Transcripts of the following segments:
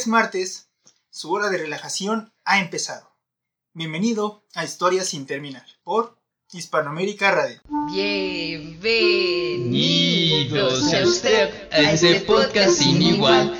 es martes, su hora de relajación ha empezado. Bienvenido a Historias sin terminar por Hispanoamérica Radio. Bienvenidos a usted a este podcast sin igual.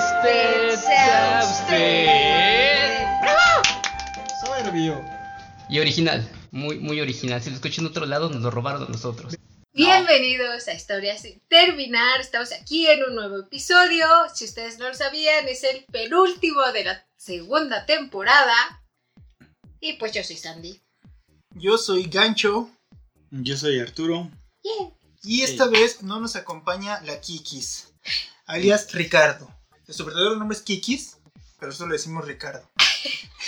huésped sea usted. Soberbio. Y original, muy, muy original. Si lo escuchan en otro lado, nos lo robaron a nosotros. Bienvenidos a Historias sin terminar. Estamos aquí en un nuevo episodio. Si ustedes no lo sabían, es el penúltimo de la segunda temporada. Y pues yo soy Sandy. Yo soy Gancho Yo soy Arturo. Yeah. y esta vez no nos acompaña la Kikis, alias Ricardo. Su verdadero nombre es Kikis, pero solo le decimos Ricardo.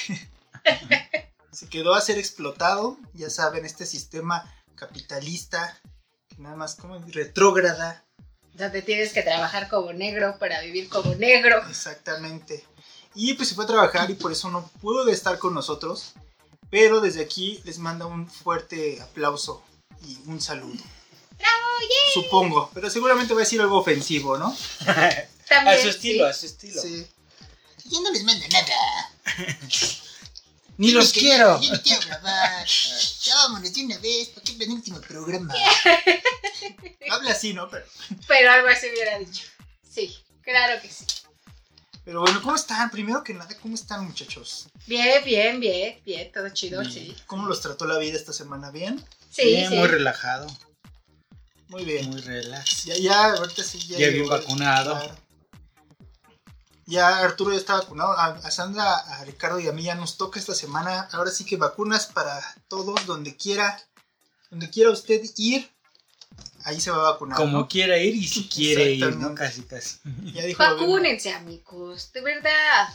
Se quedó a ser explotado, ya saben, este sistema capitalista, que nada más como retrógrada, Donde tienes que trabajar como negro para vivir como negro. Exactamente. Y pues se fue a trabajar y por eso no pudo estar con nosotros. Pero desde aquí les manda un fuerte aplauso y un saludo. Supongo, pero seguramente va a decir algo ofensivo, ¿no? También, A su estilo, sí. a su estilo. Sí. Yo no les mando nada. Ni los quiero. Yo no quiero grabar. Ya vámonos de una vez, porque es el último programa. Habla así, ¿no? Pero, Pero algo así hubiera dicho. Sí, claro que sí. pero bueno, ¿cómo están? Primero que nada, ¿cómo están, muchachos? Bien, bien, bien, bien, todo chido, Bien. sí. ¿Cómo los trató la vida esta semana? ¿Bien? Sí, Bien, sí. muy relajado, Muy bien. muy relax. Ya, ya, ahorita sí, ya. Ya bien vacunado. Ya Arturo ya está vacunado. A, a Sandra, a Ricardo y a mí ya nos toca esta semana. Ahora sí que vacunas para todos, donde quiera. Donde quiera usted ir, ahí se va a vacunar. Como ¿no? quiera ir y si quiere ir, ¿no? Casi, casi. Ya dijo. Vacúnense, amigos, de verdad.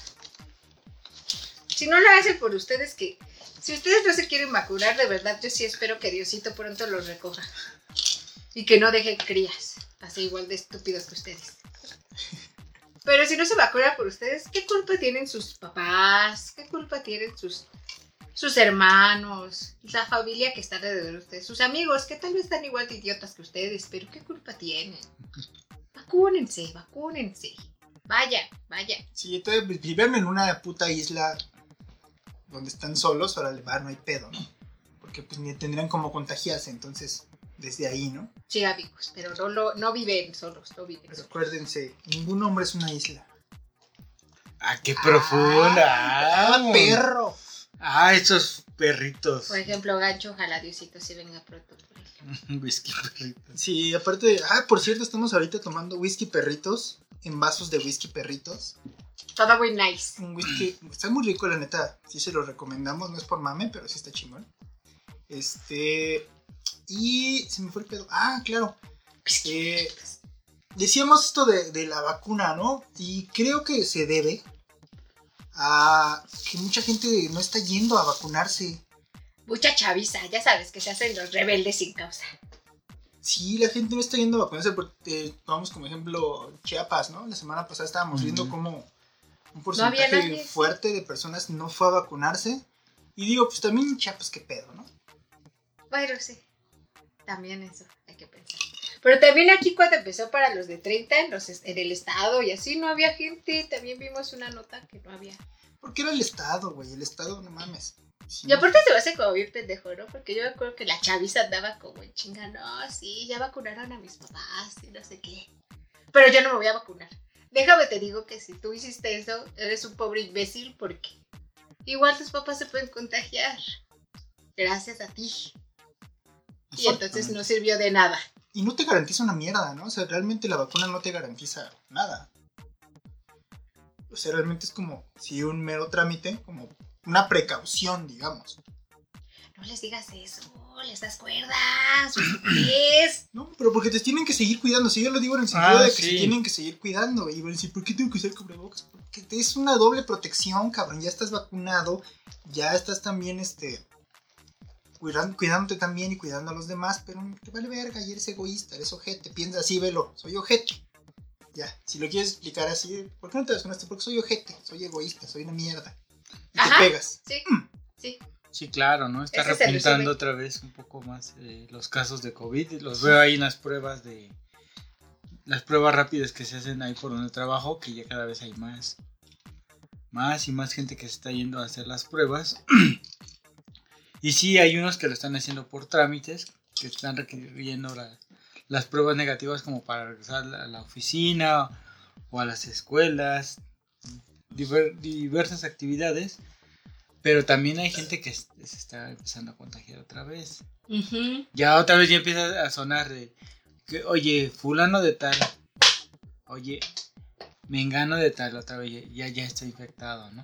Si no lo hacen por ustedes, que si ustedes no se quieren vacunar, de verdad, yo sí espero que Diosito pronto los recoja. Y que no dejen crías, así igual de estúpidos que ustedes. Pero si no se vacunan por ustedes, ¿qué culpa tienen sus papás? ¿Qué culpa tienen sus, sus hermanos? La familia que está alrededor de ustedes, sus amigos, que tal vez están igual de idiotas que ustedes, pero ¿qué culpa tienen? Vacúnense, vacúnense. Vaya, vaya. Sí, entonces viven en una puta isla donde están solos, ahora va, no hay pedo, ¿no? Porque pues ni tendrían como contagiarse, entonces desde ahí, ¿no? Sí, amigos, pero no, lo, no viven solos, no viven solos. acuérdense, ningún hombre es una isla. Ah, qué profunda. ¡Ah, perro! Ah, esos perritos. Por ejemplo, Gancho, ojalá Diosito se venga pronto por él. Whisky perritos. Sí, aparte, ah, por cierto, estamos ahorita tomando whisky perritos en vasos de whisky perritos. Todo muy nice. Un whisky, está muy rico, la neta. Sí se lo recomendamos, no es por mame, pero sí está chingón. Este. Y se me fue el pedo. Ah, claro. Eh, decíamos esto de, de la vacuna, ¿no? Y creo que se debe a que mucha gente no está yendo a vacunarse. Mucha chaviza, ya sabes que se hacen los rebeldes sin causa. Sí, la gente no está yendo a vacunarse. Porque, vamos como ejemplo Chiapas, ¿no? La semana pasada estábamos viendo cómo un porcentaje fuerte de personas no fue a vacunarse. Y digo, pues también Chiapas, qué pedo, ¿no? Bueno, sí. También eso hay que pensar. Pero también aquí cuando empezó para los de 30 en, los, en el estado y así no había gente. También vimos una nota que no había. Porque era el Estado, güey. El Estado, no mames. Sí, Y aparte se me hace como bien pendejo, ¿no? Porque yo me acuerdo que la chaviza andaba como en chinga, no, sí, ya vacunaron a mis papás y no sé qué. Pero yo no me voy a vacunar. Déjame te digo que si tú hiciste eso, eres un pobre imbécil porque igual tus papás se pueden contagiar. Gracias a ti. Y entonces no sirvió de nada. Y no te garantiza una mierda, ¿no? O sea, realmente la vacuna no te garantiza nada. O sea, realmente es como si un mero trámite, como una precaución, digamos. No les digas eso, les das cuerdas, es. No, pero porque te tienen que seguir cuidando. Si yo lo digo en el sentido Ah, de que sí. se tienen que seguir cuidando. Y van a decir, ¿por qué tengo que usar cubrebocas? Porque es una doble protección, cabrón. Ya estás vacunado, ya estás también, este. Cuidándote también y cuidando a los demás, pero te vale verga y eres egoísta, eres ojete. Piensa así, velo, soy ojete. Ya, si lo quieres explicar así, ¿por qué no te vacunaste? Porque soy ojete, soy egoísta, soy una mierda. Y Ajá. te pegas. Sí, sí. Sí, claro, ¿no? Está Ese repuntando otra vez un poco más eh, los casos de COVID. Los veo ahí en las pruebas de. Las pruebas rápidas que se hacen ahí por donde trabajo, que ya cada vez hay más. Más y más gente que se está yendo a hacer las pruebas. y sí, hay unos que lo están haciendo por trámites, que están requiriendo la- las pruebas negativas como para regresar a la, oficina o a las escuelas, diver- diversas actividades. Pero también hay gente que se está empezando a contagiar otra vez. Ya otra vez ya empieza a sonar de que, oye, fulano de tal, oye, mengano de tal, otra vez ya, ya está infectado, ¿no?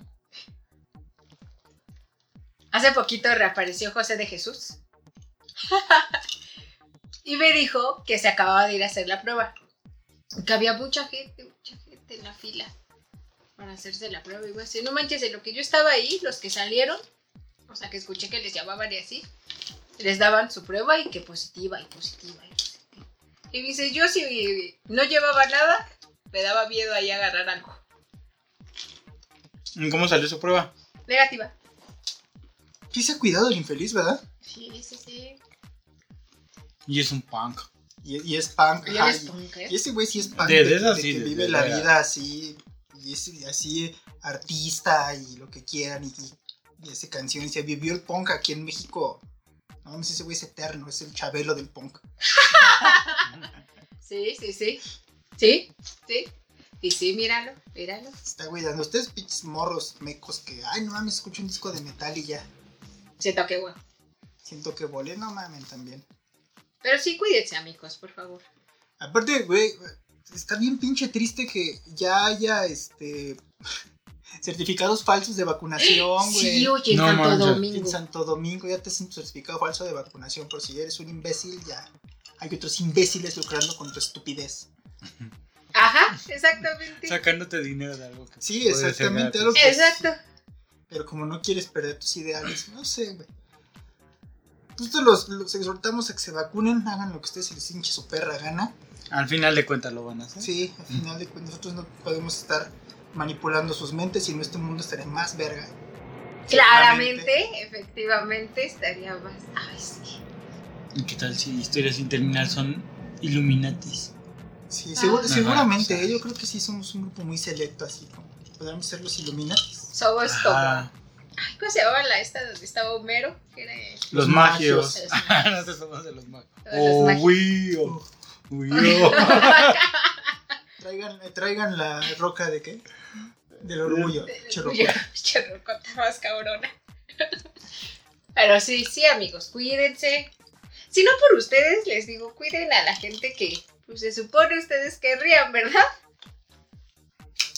Hace poquito reapareció José de Jesús. y me dijo que se acababa de ir a hacer la prueba. Que había mucha gente, mucha gente en la fila para hacerse la prueba. Y voy a decir, no manches, en lo que yo estaba ahí, los que salieron, o sea, que escuché que les llamaban y así, les daban su prueba y que positiva y positiva y positiva. Y dice, yo si no llevaba nada, me daba miedo ahí agarrar algo. ¿Y ¿Cómo salió su prueba? Negativa. Sí se ha cuidado el infeliz, ¿verdad? Sí, sí, sí. Y es un punk. Y, y es punk. Y ajá, eres y- punk, ¿eh? Y ese güey sí es punk. De- De, de eso de sí, que vive de la vida así. Y es así artista y lo que quieran. Y, y hace canciones. Se vivió el punk aquí en México. No, no sé, ese güey es eterno. Es el chabelo del punk. Sí, sí, sí. Sí, sí. Y sí, míralo, míralo. Está cuidando. Ustedes, pinches morros mecos que. Ay, no mames, escucho un disco de metal y ya. Siento que bueno. Siento que volé. No mamen también. Pero sí, cuídense, amigos, por favor. Aparte, güey, está bien pinche triste que ya haya este. certificados falsos de vacunación, güey. Sí, oye, en No Santo. Domingo. En Santo Domingo ya te hacen tu certificado falso de vacunación por si eres un imbécil, ya hay otros imbéciles lucrando con tu estupidez. Ajá, exactamente. Sacándote dinero de algo que Sí, exactamente, algo que- Exacto. Pero como no quieres perder tus ideales, no sé, güey. Nosotros los, los exhortamos a que se vacunen, hagan lo que ustedes se les hinche su perra gana. Al final de cuentas lo van a hacer. Sí, al final de cuentas nosotros no podemos estar manipulando sus mentes y nuestro mundo estaría más verga. Claramente, efectivamente, estaría más. Ay, sí. ¿Y qué tal si historias sin terminar son Illuminatis? Sí, seguro- Ah. seguramente, Ajá, eh, yo creo que sí somos un grupo muy selecto así, como podríamos ser los Illuminatis. Somos como. Ah, Ay, ¿Cómo se llamaba la esta donde estaba Homero? Que era los Los magios. magios. Nosotros somos de los magios. Los Oh, magios. wío. Wío. Traigan, eh, traigan la roca de qué? Del orgullo. Cherroco. Cherrocota más cabrona. Pero sí, sí, amigos, cuídense. Si no por ustedes, les digo, cuiden a la gente que pues, se supone ustedes querrían, ¿verdad?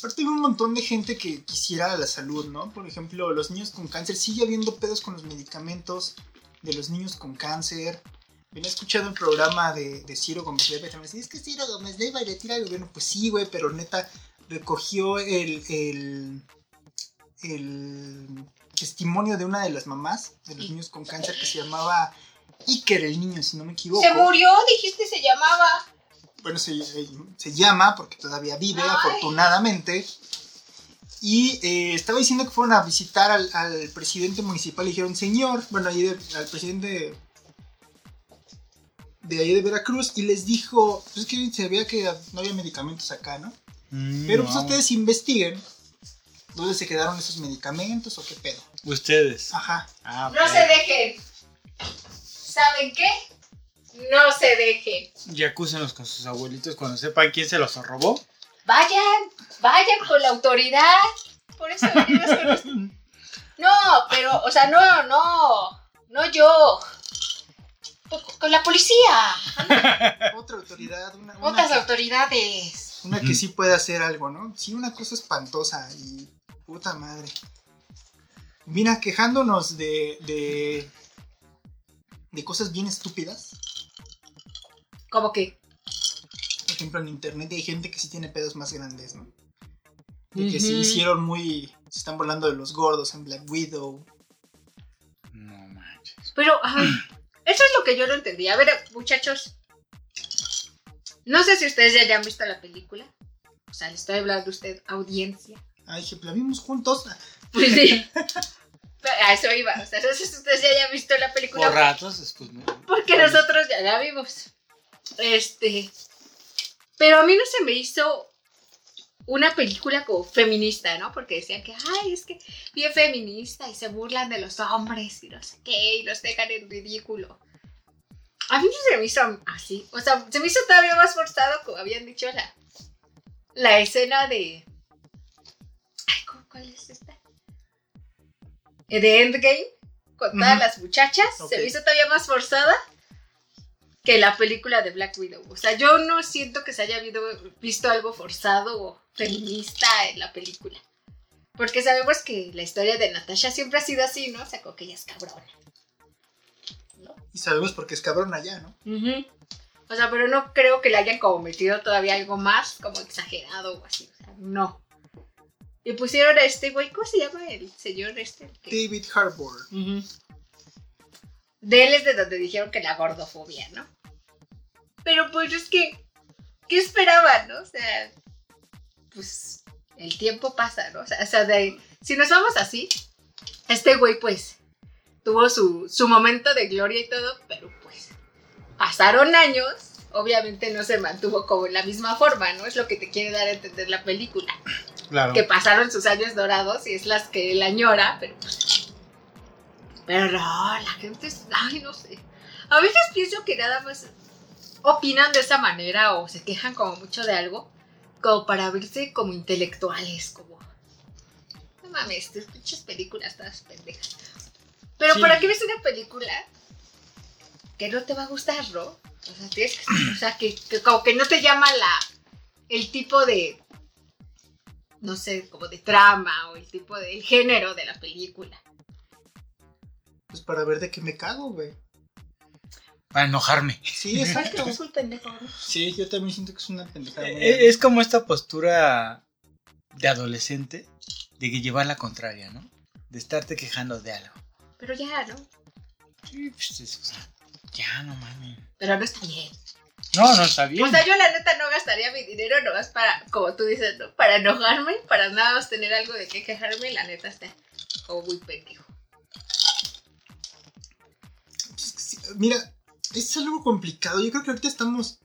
Aparte hay un montón de gente que quisiera la salud, ¿no? Por ejemplo, los niños con cáncer. Sigue habiendo pedos con los medicamentos de los niños con cáncer. Venía escuchando el programa de, de Ciro Gómez Leiva y también decía, es que Ciro Gómez Leiva le tira al gobierno. Pues sí, güey, pero neta recogió el, el, el testimonio de una de las mamás de los niños con cáncer que se llamaba Iker, el niño, si no me equivoco. Se murió, dijiste, se llamaba. Bueno, se, se llama, porque todavía vive, Ay. afortunadamente. Y eh, estaba diciendo que fueron a visitar al, al presidente municipal y dijeron, señor, bueno, ahí de- al presidente de ahí de Veracruz, y les dijo, pues es que se veía que no había medicamentos acá, ¿no? Mm, Pero pues no. ustedes investiguen dónde se quedaron esos medicamentos o qué pedo. Ustedes. Ajá. Ah, No ok. se dejen. ¿Saben qué? No se dejen. Y acúsenlos con sus abuelitos cuando sepan quién se los robó. Vayan, vayan con la autoridad. Por eso venimos con los- No, pero, o sea, no, no. No yo. Con- Con la policía. Otra autoridad, una, una Otras que- autoridades. Una que sí puede hacer algo, ¿no? Sí, una cosa espantosa y puta madre. Mira, quejándonos de, de, de cosas bien estúpidas. Como que. Por ejemplo, en internet hay gente que sí tiene pedos más grandes, ¿no? De que sí Ujú. hicieron muy. Se están volando de los gordos en Black Widow. No manches. Pero, ay, eso es lo que yo no entendí. A ver, muchachos. No sé si ustedes ya hayan visto la película. O sea, le estoy hablando a usted, audiencia. Ay, dije, la vimos juntos. Pues sí. A eso iba. O sea, no sé si ustedes ya hayan visto la película. Por ratos, después me... Porque nosotros ya la vimos. Este. Pero a mí no se me hizo una película como feminista, ¿no? Porque decían que, ay, es que bien feminista y se burlan de los hombres y no sé qué, y los dejan en ridículo. A mí no se me hizo así. O sea, se me hizo todavía más forzado, como habían dicho, la, la escena de. Ay, ¿cómo- ¿cuál es esta? Eh, De Endgame, con todas las muchachas. Se me hizo todavía más forzada que la película de Black Widow. O sea, yo no siento que se haya habido- visto algo forzado o feminista en la película. Porque sabemos que la historia de Natasha siempre ha sido así, ¿no? O sea, como que ella es cabrona. Y sabemos por qué es cabrón allá, ¿no? O sea, pero no creo que le hayan como metido todavía algo más, como exagerado o así. O sea, no. Y pusieron a este güey, ¿cómo se llama el señor este? David Harbour. De él es de donde dijeron que la gordofobia, ¿no? Pero pues es que, ¿qué esperaban, no? O sea, pues el tiempo pasa, ¿no? O sea, o sea, de, si nos vamos así, este güey pues tuvo su, su momento de gloria y todo, pero pues pasaron años, obviamente no se mantuvo como en la misma forma, ¿no? Es lo que te quiere dar a entender la película Claro. que pasaron sus años dorados y es las que él añora, pero pues. Pero no, la gente es. Ay, no sé. A veces pienso que nada más opinan de esa manera o se quejan como mucho de algo, como para verse como intelectuales, como. No mames, tus pinches películas todas pendejas. Pero Sí. ¿para qué ves una película que no te va a gustar, no? O sea, tienes que- o sea que, que como que no te llama la el tipo de no sé, como de trama o el tipo de el género de la película. Pues para ver de qué me cago, güey. Para enojarme. Sí, Es que exacto. es un pendejo. ¿no? Sí, yo también siento que es una pendejada. muy Eh. Es como esta postura de adolescente de que llevar la contraria, ¿no? De estarte quejando de algo. Pero ya, ¿no? Sí, pues, es- o sea, ya no mames. Pero no está bien. No, no está bien. O sea, yo la neta no gastaría mi dinero nomás para, como tú dices, ¿no? Para enojarme, para nada más tener algo de qué quejarme, la neta está como muy pendejo. Mira, es algo complicado. Yo creo que ahorita estamos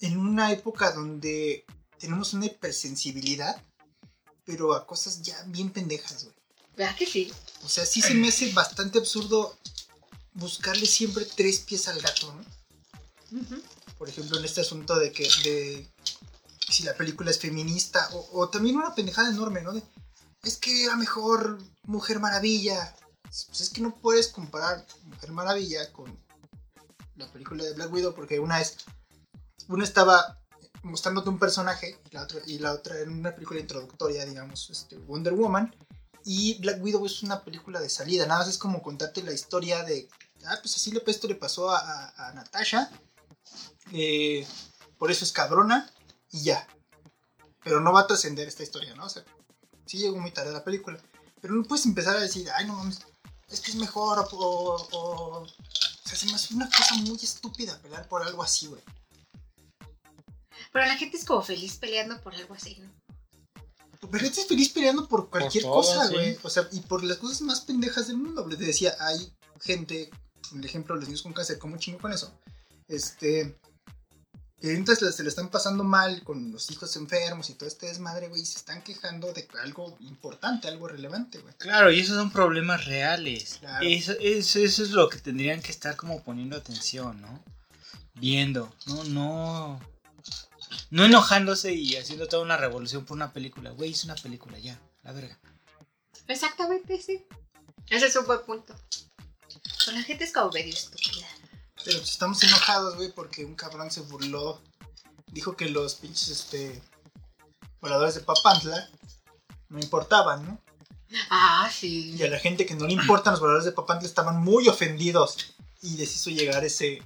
en una época donde tenemos una hipersensibilidad, pero a cosas ya bien pendejas, güey. ¿Verdad que sí? O sea, sí se me hace bastante absurdo buscarle siempre tres pies al gato, ¿no? Por ejemplo, en este asunto de que de si la película es feminista, o, o también una pendejada enorme, ¿no? De, es que era mejor Mujer Maravilla. Pues es que no puedes comparar Mujer Maravilla con la película de Black Widow, porque una es. Una estaba mostrándote un personaje y la otra, y la otra en una película introductoria, digamos, este, Wonder Woman. Y Black Widow es una película de salida, nada más es como contarte la historia de. Ah, pues así le, esto le pasó a, a- Natasha. eh, por eso es cabrona y ya. Pero no va a trascender esta historia, ¿no? O sea, sí llegó muy tarde la película. Pero no puedes empezar a decir, ay, no mames, es que es mejor o sea, se me hace una cosa muy estúpida pelear por algo así, güey. Pero la gente es como feliz peleando por algo así, ¿no? Pero estás feliz peleando por cualquier todo, cosa, sí. güey. O sea, y por las cosas más pendejas del mundo. Les decía, hay gente, el ejemplo de los niños con cáncer, ¿cómo chingo con eso? Este. Que ahorita se, le están pasando mal con los hijos enfermos y todo este desmadre, güey. Y se están quejando de algo importante, algo relevante, güey. Claro, y esos son problemas reales. Claro. Eso, eso, eso es lo que tendrían que estar como poniendo atención, ¿no? Viendo, no, no. No enojándose y haciendo toda una revolución por una película. Güey, es una película, ya, la verga. Exactamente, sí. Ese es un buen punto. Pero la gente es como medio estúpida. Pero pues estamos enojados, güey, porque un cabrón se burló. Dijo que los pinches, este. Voladores de Papantla no importaban, ¿no? Ah, sí. Y a la gente que no le importan los voladores de Papantla estaban muy ofendidos. y les hizo llegar ese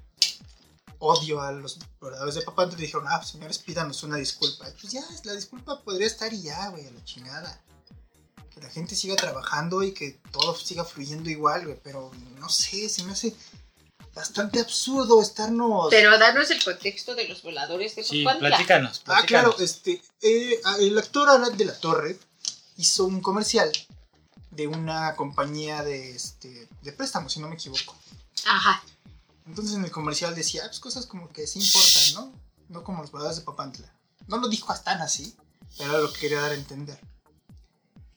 odio a los voladores de Papantla y dijeron, ah, señores, pídanos una disculpa. Y pues ya, la disculpa podría estar y ya, güey, a la chingada. Que la gente siga trabajando y que todo siga fluyendo igual, güey, pero no sé, se me hace bastante absurdo estarnos... Pero danos el contexto de los voladores de Sí, Papantla. platícanos. Ah, claro, platícanos. este, eh, el actor Arad de la Torre hizo un comercial de una compañía de, este, de préstamos, si no me equivoco. Ajá. Entonces en el comercial decía, "Ah, pues cosas como que sí importan, ¿no? No como los voladores de Papantla. No lo dijo hasta tan así, pero era lo que quería dar a entender.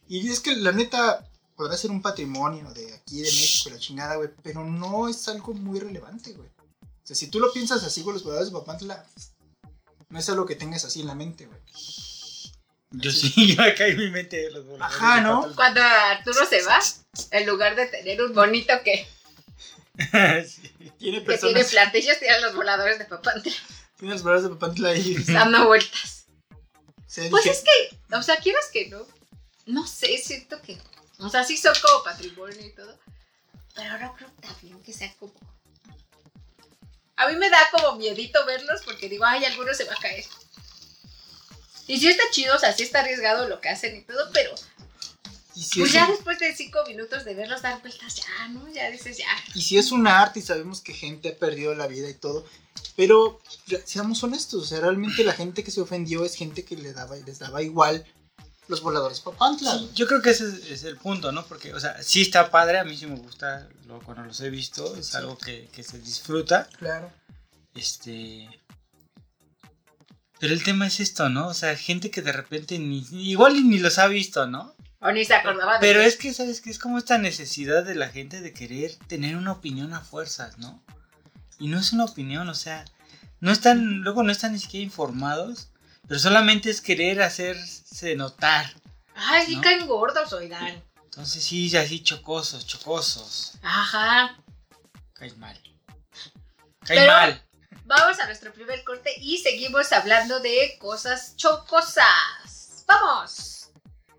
Y es que la neta podrá ser un patrimonio de aquí de México y la chingada, güey, pero no es algo muy relevante, güey. O sea, si tú lo piensas así, güey, los voladores de Papantla, no es algo que tengas así en la mente, güey. Yo sí, yo acá en mi mente de los voladores Ajá, de ¿no? Cuando Arturo se va, en lugar de tener un bonito que, Sí. Tiene que tiene personas, platillos, tienen los voladores de Papantla tiene los voladores de Papantla ahí. dando vueltas. Pues es que, o sea, quieras que no, no sé, siento que, o sea, sí son como patrimonio y todo, pero no creo también que sea como... A mí me da como miedito verlos porque digo, ay, alguno se va a caer. Y sí está chido, o sea, sí está arriesgado lo que hacen y todo, pero y si pues es ya un- después de cinco minutos de verlos dar vueltas, ya, ¿no? Ya dices, ya. Y si es un arte y sabemos que gente ha perdido la vida y todo, pero seamos honestos, o sea, realmente la gente que se ofendió es gente que le daba, les daba igual los voladores Papantla. Sí, yo creo que ese es, es el punto, ¿no? Porque, o sea, sí está padre, a mí sí me gusta lo, cuando los he visto, es algo que, que se disfruta. Claro. Este. Pero el tema es esto, ¿no? O sea, gente que de repente ni. Igual ni los ha visto, ¿no? O ni se acordaba de Pero que- es que, ¿sabes qué? Es como esta necesidad de la gente de querer tener una opinión a fuerzas, ¿no? Y no es una opinión, o sea, no están, luego no están ni siquiera informados, pero solamente es querer hacerse notar. Ay, sí ¿no? caen gordos, oigan. Entonces sí, así chocosos, chocosos. Ajá. Cae mal. Cae Pero- mal. Vamos a nuestro primer corte y seguimos hablando de cosas chocosas. ¡Vamos!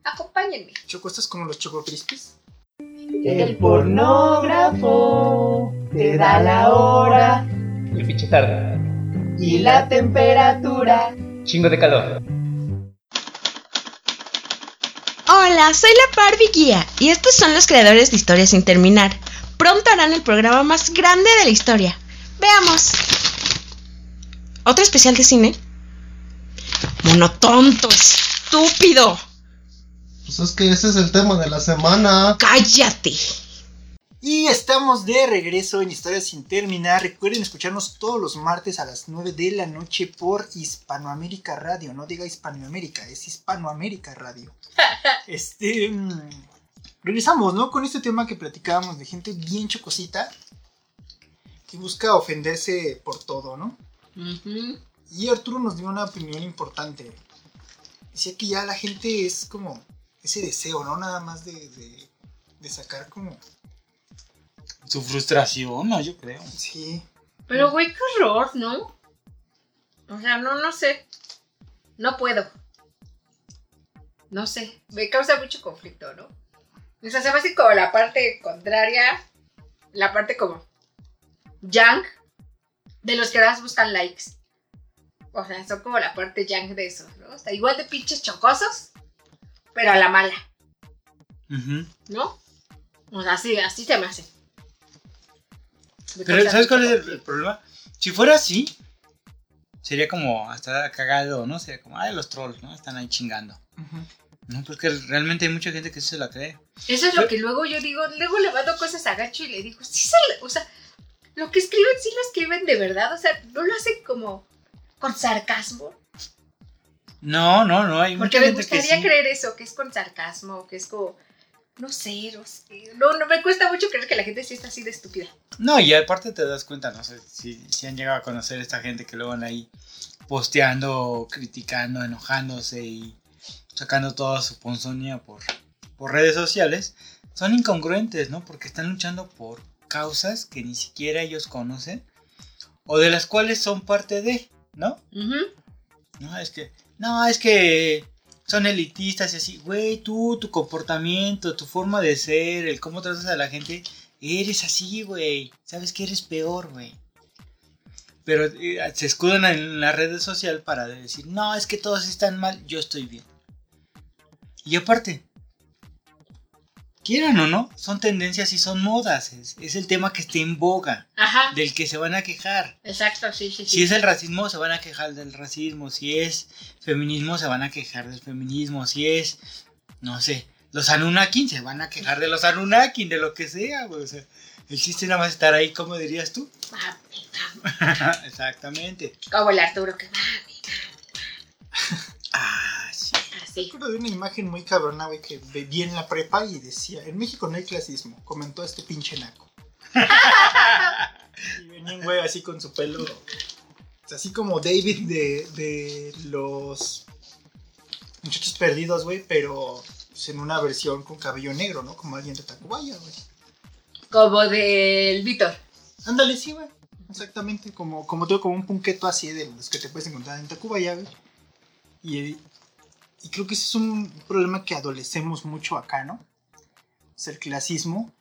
Acompáñenme. Choco, ¿estás como los Choco Crispies? El pornógrafo te da la hora El pinche tarde. y la temperatura. Chingo de calor. Hola, soy la Barbie Guía y estos son los creadores de Historia sin terminar. Pronto harán el programa más grande de la historia. Veamos. ¿Otro especial de cine? Monotonto, estúpido. Pues es que ese es el tema de la semana. Cállate. Y estamos de regreso en Historias sin terminar. Recuerden escucharnos todos los martes a las 9 de la noche por Hispanoamérica Radio. No diga Hispanoamérica, es Hispanoamérica Radio. Este. mm, Regresamos, ¿no? Con este tema que platicábamos de gente bien chocosita que busca ofenderse por todo, ¿no? Y Arturo nos dio una opinión importante. Decía que ya la gente es como ese deseo, ¿no? Nada más de, de, de sacar como... Su frustración, no, yo creo. Sí. Pero, güey, qué horror, ¿no? O sea, no, no sé. No puedo. No sé. Me causa mucho conflicto, ¿no? O sea, se me hace como la parte contraria. La parte como. Young. De los que más buscan likes. O sea, son como la parte young de eso, ¿no? O sea, igual de pinches chocosos. Pero a la mala. ¿no? O sea, así, así se me hace. Pero, ¿sabes cuál es el, el problema? Si fuera así, sería como hasta cagado, ¿no? Sería como, ay, los trolls, ¿no? Están ahí chingando. Ujú. No, porque realmente hay mucha gente que se la cree. Eso es lo que luego yo digo, luego le mando cosas a Gacho y le digo, sí se le- o sea, lo que escriben sí lo escriben de verdad, o sea, no lo hacen como con sarcasmo, No, no, no, hay porque mucha me gente que gustaría sí. creer eso, que es con sarcasmo, que es como, no sé, no sé, no, no me cuesta mucho creer que la gente sí está así de estúpida. No, y aparte te das cuenta, no sé si, si han llegado a conocer a esta gente que luego van ahí posteando, criticando, enojándose y sacando toda su ponzoña por, por redes sociales. Son incongruentes, ¿no? Porque están luchando por causas que ni siquiera ellos conocen o de las cuales son parte de, ¿no? No, es que, no, es que son elitistas y así, güey, tú, tu comportamiento, tu forma de ser, el cómo tratas a la gente, eres así, güey. Sabes que eres peor, güey. Pero eh, se escudan en la red social para decir, no, es que todos están mal, yo estoy bien. Y aparte, quieran o no, son tendencias y son modas. Es, es el tema que está en boga, Ajá. del que se van a quejar. Exacto, sí, sí, sí. Si es el racismo, se van a quejar del racismo. Si es feminismo, se van a quejar del feminismo. Si es, no sé, los Anunnaki, se van a quejar de los Anunnaki, de lo que sea, güey. O sea, el chiste nada más estar ahí, como dirías tú? Exactamente. Como el Arturo que mami, Ah, sí. así. Recuerdo de una imagen muy cabrona, güey, que vi en la prepa y decía, en México no hay clasismo, comentó este pinche naco. y venía un güey así con su pelo, así como David de, de los muchachos perdidos, güey, pero pues, en una versión con cabello negro, ¿no? Como alguien de Tacubaya, güey. Como del Víctor. Ándale, sí, güey. Exactamente, como, como tengo como un punqueto así de los que te puedes encontrar en Tacubaya, güey. Y, y creo que ese es un problema que adolecemos mucho acá, ¿no? Es el clasismo.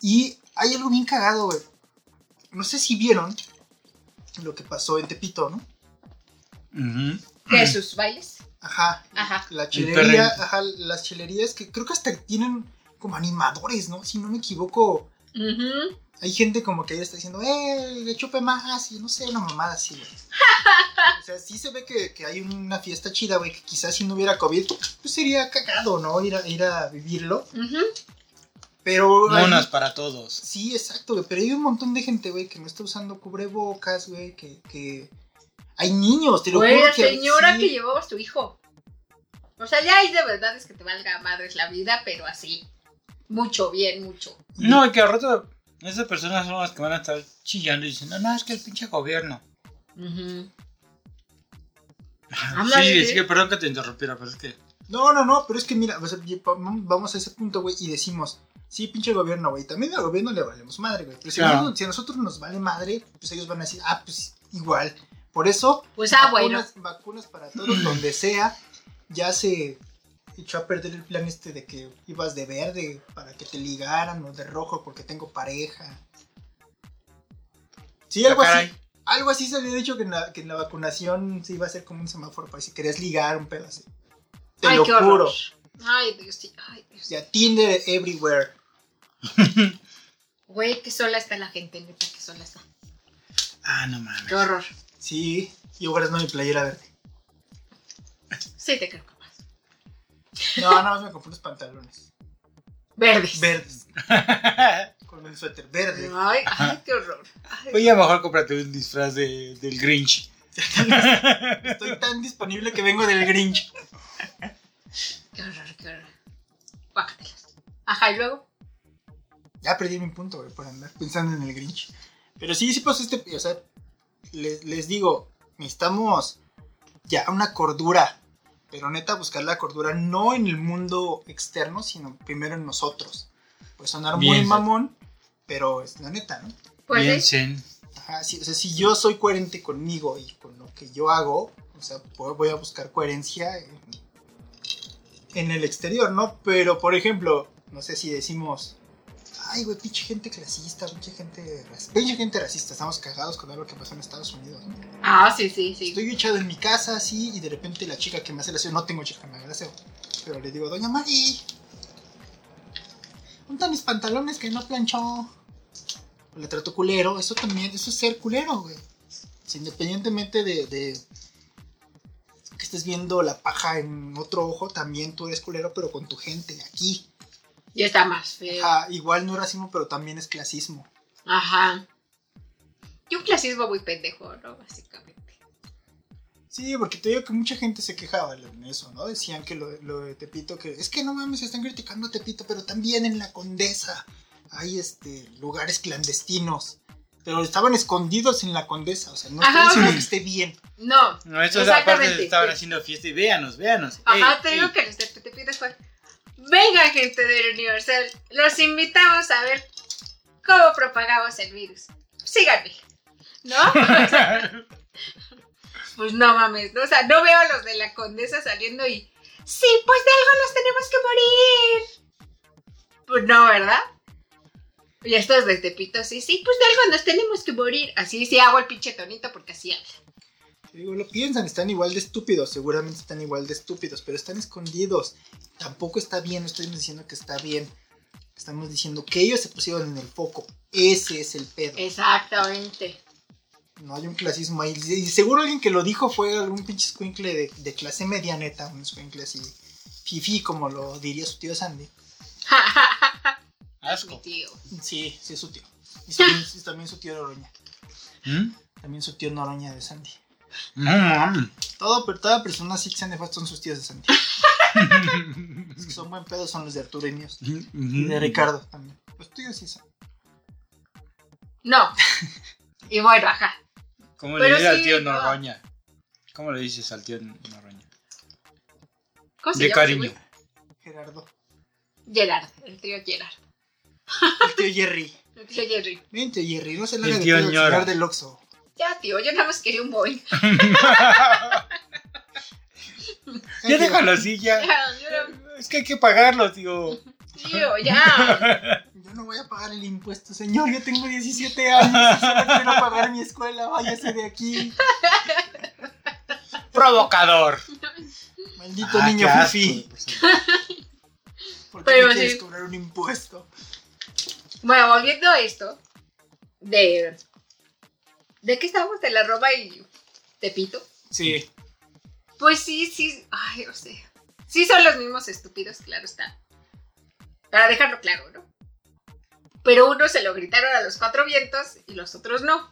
Y hay algo bien cagado, güey. No sé si vieron lo que pasó en Tepito, ¿no? Ujú. ¿Qué? ¿Sus bailes? Ajá. Ajá. La El chelería, ajá, las chelerías que creo que hasta tienen como animadores, ¿no? Si no me equivoco, Ujú. Hay gente como que ya está diciendo, eh, le chupe más, y no sé, una mamada así, güey. o sea, sí se ve que, que hay una fiesta chida, güey, que quizás si no hubiera COVID, pues sería cagado, ¿no? Ir a, ir a vivirlo. Pero... hay- Monas para todos. Sí, exacto, güey, pero hay un montón de gente, güey, que no está usando cubrebocas, güey, que, que... Hay niños, te lo Güey, juro la que... señora sí. que llevaba a su hijo. O sea, ya hay de verdad es que te valga madres la vida, pero así. Mucho, bien, mucho. No, y que al rato esas personas son las que van a estar chillando y diciendo, no, es que el pinche gobierno. Ujú. Sí, es que perdón que te interrumpiera, pero es que... No, no, no, pero es que mira, o sea, vamos a ese punto, güey, y decimos, sí, pinche gobierno, güey, también al gobierno le valemos madre, güey. Pero si, Claro. nosotros, si a nosotros nos vale madre, pues ellos van a decir, ah, pues igual. Por eso, Pues ah, bueno. vacunas, vacunas para todos, donde sea, ya se echó a perder el plan este de que ibas de verde para que te ligaran o de rojo porque tengo pareja. Sí, algo Ah, así. caray. Algo así se había dicho que en, la, que en la vacunación se iba a hacer como un semáforo para si querías ligar un pedo así. Te Ay, lo qué juro. horror. Ay, Dios, sí. Ay, Dios. Ya Tinder everywhere. Güey, qué sola está la gente, neta, qué sola está. Ah, no mames. Qué horror. Sí, y ahora no mi playera verde. Sí, te creo. No, nada más me compré unos pantalones. Verdes. Verdes. Con un suéter verde. Ay, ay, qué horror. Ay, Oye, a lo mejor cómprate un disfraz de, del Grinch. Estoy tan disponible que vengo del Grinch. qué horror, qué horror. Guácatelas. Ajá, y luego. Ya perdí mi punto, güey, por andar pensando en el Grinch. Pero sí, sí pasó este. O sea, les, les digo, necesitamos ya una cordura. Pero neta, buscar la cordura no en el mundo externo, sino primero en nosotros. Puede sonar muy mamón, pero es la neta, ¿no? Pues Bien, sí. Ajá, sí, o sea, si yo soy coherente conmigo y con lo que yo hago, o sea, pues voy a buscar coherencia en, en el exterior, ¿no? Pero, por ejemplo, no sé si decimos, ay, güey, pinche gente clasista, pinche gente, pinche gente racista, estamos cagados con algo que pasó en Estados Unidos, ¿no? Ah, sí, sí, sí. Estoy echado en mi casa, así, y de repente la chica que me hace el aseo, no tengo chica que me haga el aseo, pero le digo, doña Mari, ¿dónde están mis pantalones que no planchó? Le trato culero, eso también, eso es ser culero, güey. Independientemente de, de que estés viendo la paja en otro ojo, también tú eres culero, pero con tu gente, aquí. Ya está más feo. Ajá, igual no es racismo, pero también es clasismo. Ajá. Y un clasismo muy pendejo, ¿no? Básicamente. Sí, porque te digo que mucha gente se quejaba en eso, ¿no? Decían que lo, lo de Tepito, que es que no mames, están criticando a Tepito, pero también en la Condesa hay este lugares clandestinos. Pero estaban escondidos en la Condesa, o sea, no estoy Ajá, diciendo o sea- que esté bien. No. No, esto es aparte Exactamente, estaban sí. haciendo fiesta y véanos, véanos. Ajá, Ey, te digo ey. que los de te pides fue. Venga, gente del Universal. Los invitamos a ver cómo propagamos el virus. Síganme. ¿No? pues no mames, ¿no? O sea, no veo a los de la condesa saliendo y. Sí, pues de algo nos tenemos que morir. Pues no, ¿verdad? Y estos de Tepito, sí, sí, pues de algo nos tenemos que morir. Así sí hago el pinche tonito porque así habla. Digo, lo piensan, están igual de estúpidos, seguramente están igual de estúpidos, pero están escondidos. Tampoco está bien, no estoy diciendo que está bien. Estamos diciendo que ellos se pusieron en el foco. Ese es el pedo. Exactamente. No hay un clasismo ahí. Y seguro alguien que lo dijo fue algún pinche escuincle de, de clase media neta, un escuincle así, fifi, como lo diría su tío Sandy. Mi Asco. tío. Sí, sí es su tío. Y también, y también su tío Noroña. ¿Mm? También su tío Noroña de Sandy. No, mames. Todo, pero toda persona así que sean nefastos son sus tíos de Sandy. Los que son buen pedo son los de Arturo y míos. Y de Ricardo también. Los tuyos sí son. No. Y bueno, ajá. ¿Cómo Pero le dices al sí, tío no. Noroña? ¿Cómo le dices al tío Noroña? ¿Cómo se De llama ese cariño. güey? Gerardo. Gerard, el tío Gerard. El tío Jerry. El tío Jerry. Ven, tío Jerry, no se le El de tío pedo al señor del Oxxo. Ya, tío, yo nada más quería un Boeing. Ya déjalo así, ya. Es que hay que pagarlo, tío. Tío, ya. Yo no voy a pagar el impuesto, señor. Yo tengo 17 años. y Solo quiero pagar mi escuela. Váyase de aquí. Provocador. Maldito Ah, niño fifi. ¿Por qué Pero me sí. quieres cobrar un impuesto? Bueno, volviendo a esto, de. ¿De qué estábamos? ¿De la roba y Tepito? Sí. Pues sí, sí. Ay, no sé. Sí son los mismos estúpidos, claro está. Para dejarlo claro, ¿no? Pero uno se lo gritaron a los cuatro vientos y los otros no.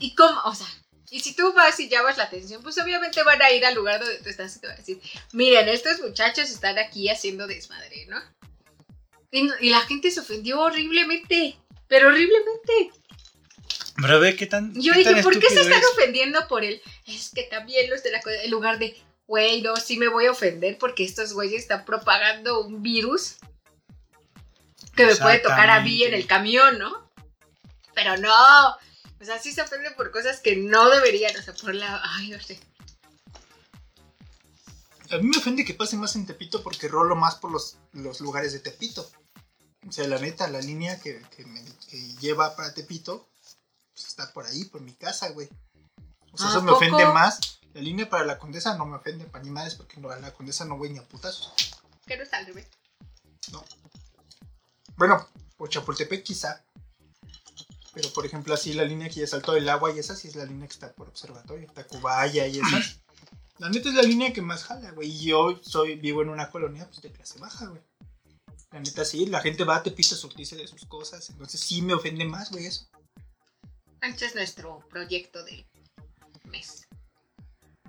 ¿Y cómo? O sea, y si tú vas y llamas la atención, pues obviamente van a ir al lugar donde tú estás y te van a decir, miren, estos muchachos están aquí haciendo desmadre, ¿no? Y, y la gente se ofendió horriblemente, pero horriblemente. Pero ve qué tan. Yo qué dije, tan ¿por qué se están es? ofendiendo por él? Es que también los de la en lugar de, güey, no, sí me voy a ofender porque estos güeyes están propagando un virus que me puede tocar a mí en el camión, ¿no? Pero no, o sea, sí se ofenden por cosas que no deberían, o sea, por la, ay, no sé. A mí me ofende que pase más en Tepito porque rolo más por los, los lugares de Tepito. O sea, la neta, la línea que, que me- que lleva para Tepito pues, está por ahí, por mi casa, güey. O sea, ¿A eso me poco? ofende más. La línea para la condesa no me ofende para ni madres porque no, a la condesa no voy ni a putazos. Que no está al revés. Bueno, por Chapultepec quizá. Pero por ejemplo, así la línea que ya saltó del agua y esa sí es la línea que está por observatorio, Tacubaya y esas. La neta es la línea que más jala, güey. Y yo soy, vivo en una colonia pues, de clase baja, güey. La neta sí, la gente va a Tepito a surtirse de sus cosas. Entonces sí me ofende más, güey, eso. Este es nuestro proyecto del mes.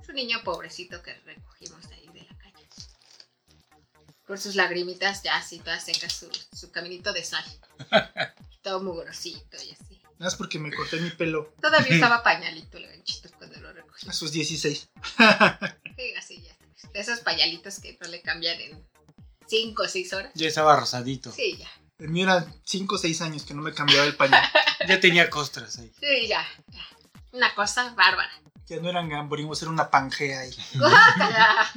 Es un niño pobrecito que recogimos de ahí de la calle. Con sus lagrimitas ya así, todas secas, su, su caminito de sal. Todo mugrosito y así. Nada más porque me corté mi pelo Todavía estaba pañalito el ganchito cuando lo recogí. a sus 16. Sí, así ya. De esos pañalitos que no le cambian en 5 o 6 horas. Ya estaba rosadito. Sí, ya. El mío era 5 o 6 años que no me cambiaba el pañal. Ya tenía costras ahí. Sí, ya. Una cosa bárbara. ya no eran gamborimos, era una pangea ahí. Guácala.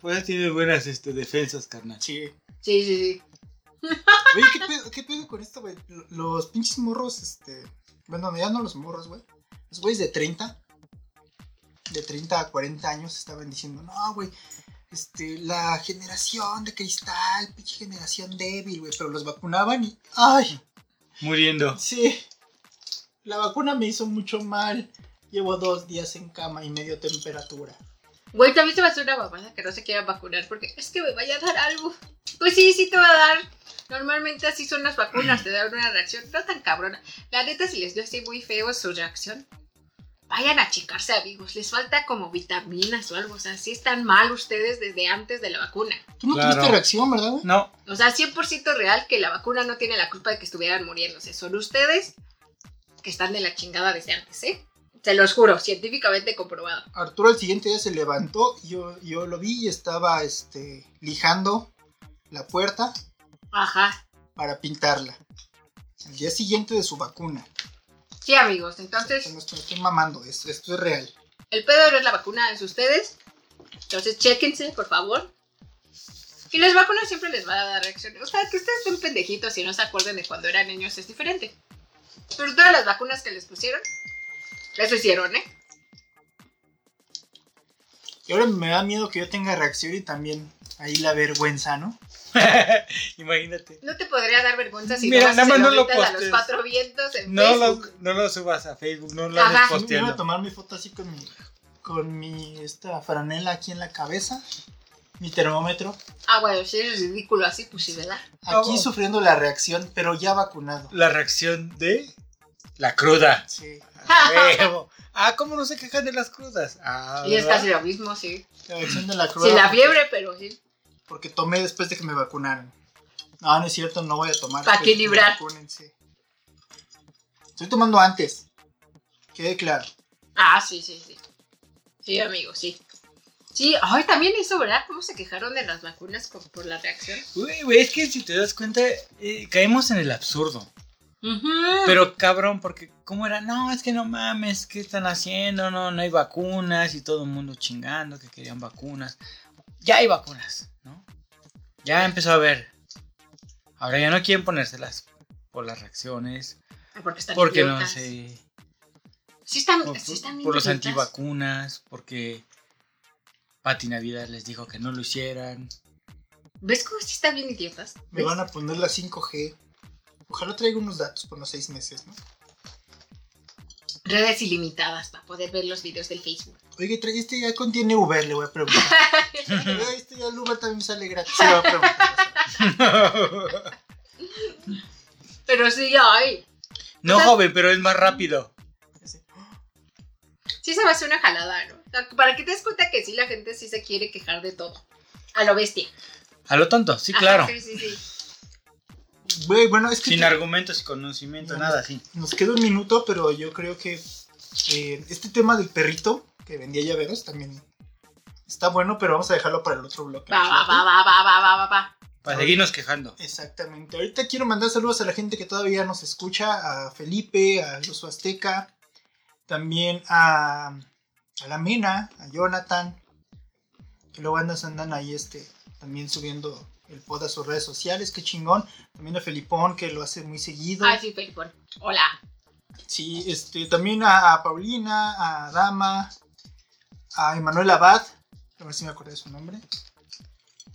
Pues tiene buenas este, defensas, carnal. Sí. Sí, sí, sí. Oye, ¿qué pedo, qué pedo con esto, güey? Los pinches morros, este. Bueno, ya no los morros, güey. Los güeyes de 30. De 30 a 40 años estaban diciendo, no, güey. Este, la generación de cristal, pinche generación débil, güey. Pero los vacunaban y. ¡Ay! Muriendo. Sí. La vacuna me hizo mucho mal. Llevo dos días en cama y medio temperatura. Güey, también se va a hacer una mamada que no se quiera vacunar porque es que me vaya a dar algo. Pues sí, sí te va a dar. Normalmente así son las vacunas, te dan una reacción no tan cabrona. La neta, si les dio así muy feo su reacción, vayan a achicarse, amigos. Les falta como vitaminas o algo. O sea, sí están mal ustedes desde antes de la vacuna. Tú no Claro. tuviste reacción, ¿verdad? No, O sea, 100% real que la vacuna no tiene la culpa de que estuvieran muriéndose. Son ustedes que están de la chingada desde antes, ¿eh? Se los juro, científicamente comprobado. Arturo el siguiente día se levantó y yo, yo lo vi y estaba este, lijando la puerta Ajá. para pintarla. El día siguiente de su vacuna. Sí, amigos, entonces No estoy, estoy mamando, esto, esto es real. el pedo no es la vacuna, es ustedes. Entonces, chéquense, por favor. Y las vacunas siempre les va a dar reacción. O sea, que ustedes estén pendejitos y no se acuerden de cuando eran niños es diferente. Pero todas las vacunas que les pusieron, eso hicieron, ¿eh? Y ahora me da miedo que yo tenga reacción y también ahí la vergüenza, ¿no? Imagínate. No te podría dar vergüenza si Mira, nada más lo no lo gritas a los postes. cuatro vientos en No lo, Facebook. no lo subas a Facebook, no lo andes Me iba a posteando. tomar mi foto así con mi, con mi esta franela aquí en la cabeza, mi termómetro, Ah, bueno, si es ridículo así, pues sí, ¿verdad? aquí Oh. sufriendo la reacción, pero ya vacunado. La reacción de la cruda. Sí. Ah, ¿cómo no se quejan de las crudas? Ah, Y es ¿verdad? casi lo mismo, sí. La reacción de la cruda. Sí, la porque- fiebre, pero sí. Porque tomé después de que me vacunaron. No, no es cierto, no voy a tomar. Pa' después de que me equilibrar. Estoy tomando antes. Quede claro. Ah, sí, sí, sí. Sí, amigo, sí. Sí, ay, también eso, ¿verdad? ¿Cómo se quejaron de las vacunas por la reacción? Güey, güey, es que si te das cuenta, eh, caemos en el absurdo. Pero cabrón, porque ¿cómo era? No, es que no mames, ¿qué están haciendo? No, no hay vacunas y todo el mundo chingando que querían vacunas. Ya hay vacunas, ¿no? Ya empezó a haber. Ahora ya no quieren ponérselas por las reacciones, Porque están porque no sé, Sí están, por, sí están por los antivacunas, porque Pati Navidad les dijo que no lo hicieran. ¿Ves cómo sí están bien idiotas? Me van a poner la 5G. Ojalá traiga unos datos por los seis meses, ¿no? Redes ilimitadas para poder ver los videos del Facebook. Oye, este ya contiene Uber, le voy a preguntar. Este ya el Uber también me sale gratis. Le voy a preguntar. Pero sí, ay. No, O sea- joven, pero es más rápido. Sí se va a hacer una jalada, ¿no? Para que te des cuenta que sí, la gente sí se quiere quejar de todo. A lo bestia. A lo tonto, sí, Ajá, claro. Sí, sí, sí. Sin argumentos y conocimiento, nada así. Nos queda un minuto, pero yo creo que eh, este tema del perrito que vendía llaveros también está bueno, pero vamos a dejarlo para el otro bloque. Va, va, va, va, va, va, va, va, Para seguirnos quejando. Exactamente. Ahorita quiero mandar saludos a la gente que todavía nos escucha, a Felipe, a Luso Azteca, también a, a la Mena, a Jonathan, que luego andan, andan ahí este, también subiendo el pod a sus redes sociales, qué chingón. También a Felipón, que lo hace muy seguido. Ay, sí, Felipón. Hola. Sí, este, también a, a Paulina, a Dama, a Emanuel Abad, a ver si me acuerdo de su nombre.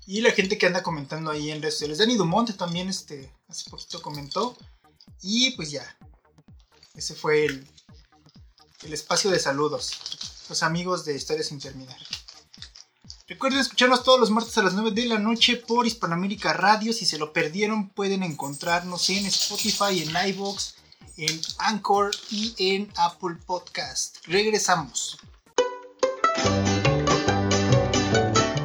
Y la gente que anda comentando ahí en redes sociales. Dani Dumont también este, hace poquito comentó. Y pues ya. Ese fue el, el espacio de saludos. Los amigos de Historias sin terminar. Recuerden escucharnos todos los martes a las 9 de la noche por Hispanoamérica Radio. Si se lo perdieron, pueden encontrarnos en Spotify, en iVoox, en Anchor y en Apple Podcast. Regresamos.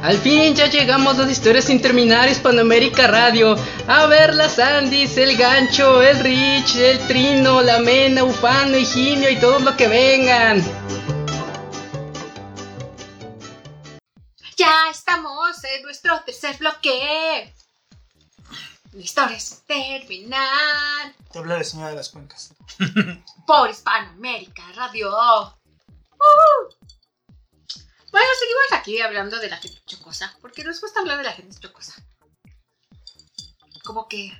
Al fin ya llegamos a las historias sin terminar Hispanoamérica Radio. A ver las Andis, el gancho, el Rich, el Trino, la Mena, Ufano, Higinio y todos lo que vengan. Ya estamos en nuestro tercer bloque. La historia es terminar Te habla la señora de las cuencas. por Hispanoamérica Radio. ¡Uh! Bueno, seguimos aquí hablando de la gente chocosa, porque nos gusta hablar de la gente chocosa. Como que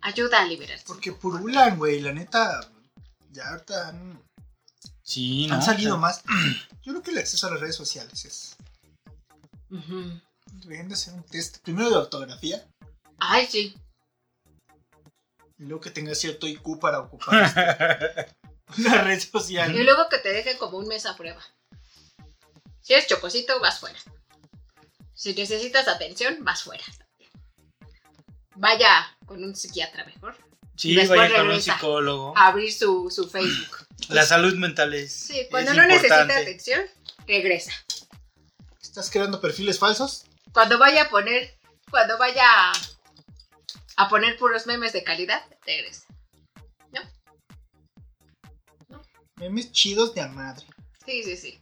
ayuda a liberarse. Porque purulan, güey. La neta. Ya ahorita han, Sí, ¿no? han salido O sea, más. Yo creo que el acceso a las redes sociales es. Ujú. Deberían de hacer un test. Primero de ortografía. Ay, sí. Y luego que tenga cierto IQ para ocupar este, una red social. Y luego que te dejen como un mes a prueba. Si eres chocosito, vas fuera. Si necesitas atención, vas fuera. Vaya con un psiquiatra mejor. Sí, vaya con un psicólogo. A abrir su, su Facebook. La salud mental es. Sí, cuando es no necesita atención, regresa. ¿Estás creando perfiles falsos? Cuando vaya a poner, cuando vaya a, a poner puros memes de calidad, regresa. Memes chidos de a madre. Sí, sí, sí.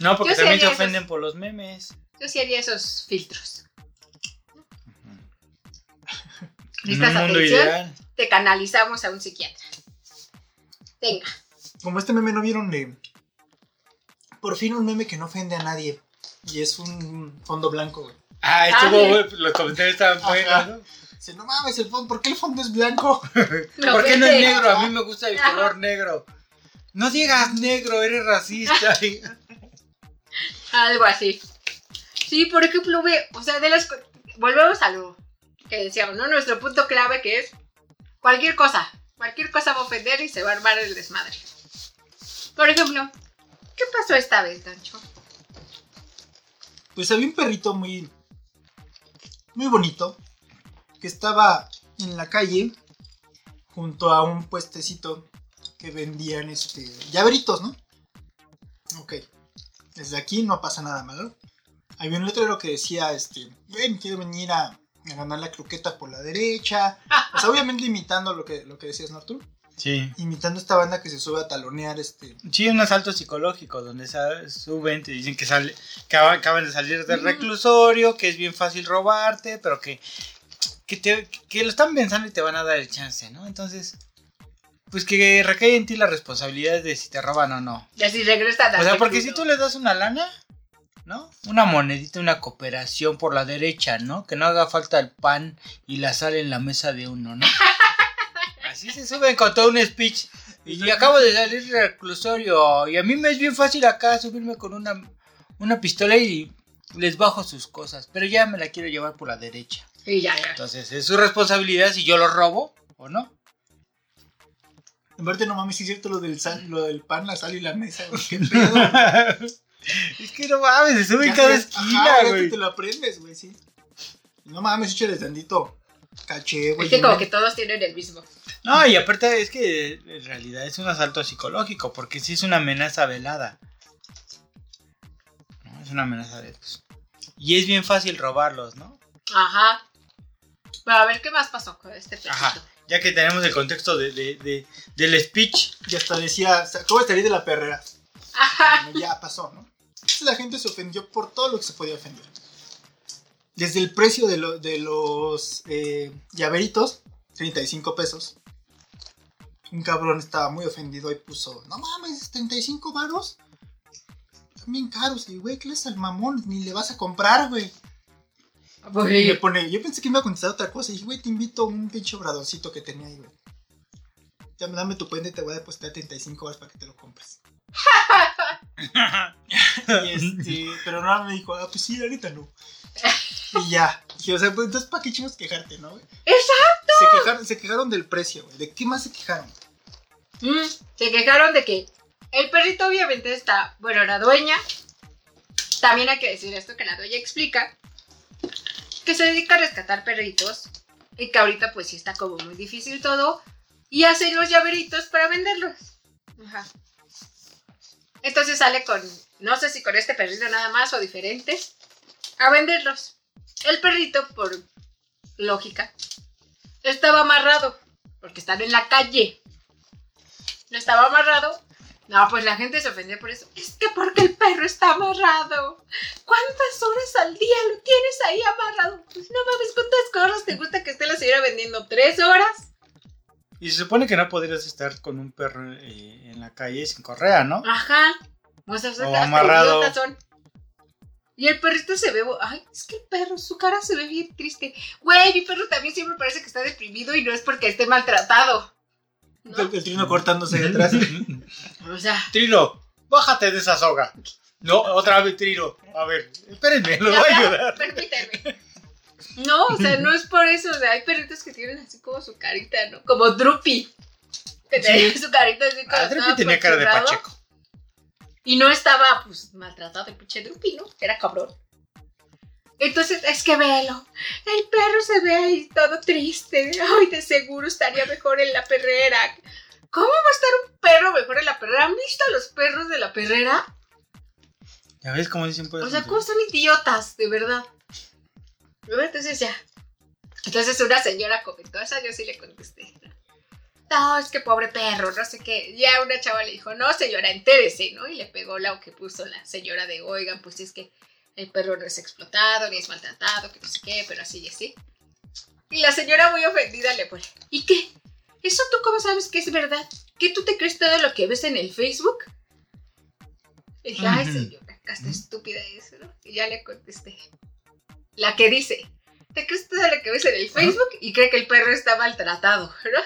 No, porque Yo también se ofenden esos- por los memes. Yo sí haría esos filtros. En ¿Necesitas un mundo atención? ideal. Te canalizamos a un psiquiatra. Venga. Como este meme no vieron de. Por fin un meme que no ofende a nadie. Y es un fondo blanco, güey. Ah, Ah, estuvo, bueno, los comentarios estaban buenos, ¿no? Dice, no mames, el fondo, ¿por qué el fondo es blanco? No, ¿Por qué no es negro? A mí me gusta el Ajá. color negro. No digas negro, eres racista. Algo así. Sí, por ejemplo, ve, o sea, de las volvemos a lo que decíamos, ¿no? Nuestro punto clave que es cualquier cosa, cualquier cosa va a ofender y se va a armar el desmadre. Por ejemplo, ¿qué pasó esta vez, Gancho? Pues había un perrito muy, muy bonito que estaba en la calle junto a un puestecito que vendían este llaveritos, ¿no? Ok. Desde aquí no pasa nada malo. Había un letrero que decía, este, ven, quiero venir a, a ganar la croqueta por la derecha. O sea, obviamente imitando lo que, lo que decías, ¿no, Artur? Sí. Imitando esta banda que se sube a talonear, este... Sí, un asalto psicológico donde suben, te dicen que, sale, que acaban, de salir del reclusorio, que es bien fácil robarte, pero que, que, te- que lo están pensando y te van a dar el chance, ¿no? Entonces, pues que recae en ti la responsabilidad de si te roban o no. Y así regresan O sea, porque si tú le das una lana, ¿no? Una monedita, una cooperación por la derecha, ¿no? Que no haga falta el pan y la sal en la mesa de uno, ¿no? Así se suben con todo un speech. Y acabo de salir del reclusorio. Y a mí me es bien fácil acá subirme con una, una pistola y les bajo sus cosas. Pero ya me la quiero llevar por la derecha. Y ya, ya. Entonces es su responsabilidad si yo lo robo o no. En parte no mames, sí es cierto lo del, sal, lo del pan, la sal y la mesa, güey. ¿Qué pedo? es que no mames, se sube en cada esquina, ajá, güey. te lo aprendes, güey, sí. No mames, échale tantito caché, güey. Es que como que todos tienen el mismo. No, y aparte es que en realidad es un asalto psicológico, porque sí es una amenaza velada. ¿No? Es una amenaza de... pues, Y es bien fácil robarlos, ¿no? Ajá. Pero a ver qué más pasó con este perrito. Ajá. Ya que tenemos el contexto de, de- de- del speech. Y hasta decía, de salir de la perrera. Ajá. Bueno, ya pasó, ¿no? Entonces la gente se ofendió por todo lo que se podía ofender. Desde el precio de, lo- de los eh, llaveritos, 35 pesos. Un cabrón estaba muy ofendido y puso, no mames, 35 varos. También caros, y güey, ¿qué le al mamón? Ni le vas a comprar, güey. Y me pone, yo pensé que me iba a contestar otra cosa. Y dije, güey, te invito a un pinche obradorcito que tenía ahí, güey. Ya dame tu cuenta y te voy a depositar 35 horas para que te lo compres. y este, pero no me dijo, ah, pues sí, neta no. Y ya. Dije, o sea, pues entonces, ¿para qué chingos quejarte, no, güey? ¡Exacto! Se quejaron, se quejaron del precio, güey. ¿De qué más se quejaron? Mm, se quejaron de que el perrito obviamente está, bueno, la dueña, también hay que decir esto que la dueña explica, que se dedica a rescatar perritos y que ahorita pues sí está como muy difícil todo y hace los llaveritos para venderlos. Entonces sale con, no sé si con este perrito nada más o diferentes, a venderlos. El perrito, por lógica, estaba amarrado porque están en la calle no estaba amarrado. No, pues la gente se ofendió por eso. Es que porque el perro está amarrado. ¿Cuántas horas al día lo tienes ahí amarrado? Pues no mames, ¿cuántas horas te gusta que esté la señora vendiendo? ¿Tres horas? Y se supone que no podrías estar con un perro eh, en la calle sin correa, ¿no? Ajá. O sea, O amarrado. Y el perrito se ve. Ay, es que el perro, su cara se ve bien triste. Güey, mi perro también siempre parece que está deprimido y no es porque esté maltratado. ¿No? El, el trino cortándose detrás. O sea, Trino, bájate de esa soga. No, otra vez Trino. A ver, espérenme, los voy a ayudar. Permíteme. No, o sea, no es por eso. O sea, hay perritos que tienen así como su carita, ¿no? Como Drupi. Que tenía su carita así como. Ah, todo tenía cara de. Pacheco. Y no estaba, pues, maltratado el pinche Drupi, ¿no? Era cabrón. Entonces, es que velo. El perro se ve ahí todo triste. Ay, de seguro estaría mejor en la perrera. ¿Cómo va a estar un perro mejor en la perrera? ¿Han visto a los perros de la perrera? Ya ves cómo dicen pues. O sea, ¿cómo son idiotas? De verdad. Entonces ya. Entonces una señora comentó, esa yo sí le contesté. No, es que pobre perro, no sé qué. Ya una chava le dijo, no señora, entérese, ¿no? Y le pegó la que puso la señora de, oigan, pues es que el perro no es explotado, ni es maltratado, que no sé qué, pero así y así. Y la señora muy ofendida le pone, ¿y qué? ¿Eso tú cómo sabes que es verdad? ¿Que tú te crees todo lo que ves en el Facebook? Y dije, ay señora, está estúpida eso, ¿no? Y ya le contesté. La que dice, ¿te crees todo lo que ves en el Facebook? Y cree que el perro está maltratado, ¿no?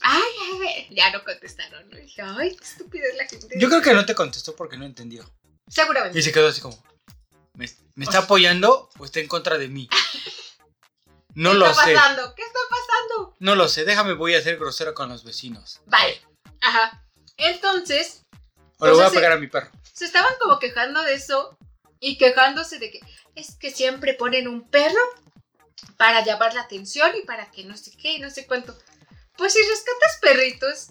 Ay, ay, ay, ya no contestaron, ¿no? Y dije, ay, qué estúpida es la gente. Yo creo que no te contestó porque no entendió. Seguramente. Y se quedó así como, ¿me, me está apoyando o está en contra de mí? No ¿Qué lo está sé. pasando? ¿Qué está pasando? No lo sé. Déjame, voy a ser grosero con los vecinos. Vale. Ajá. Entonces, O le voy a pegar a mi perro. se estaban como quejando de eso y quejándose de que es que siempre ponen un perro para llamar la atención y para que no sé qué y no sé cuánto. Pues si rescatas perritos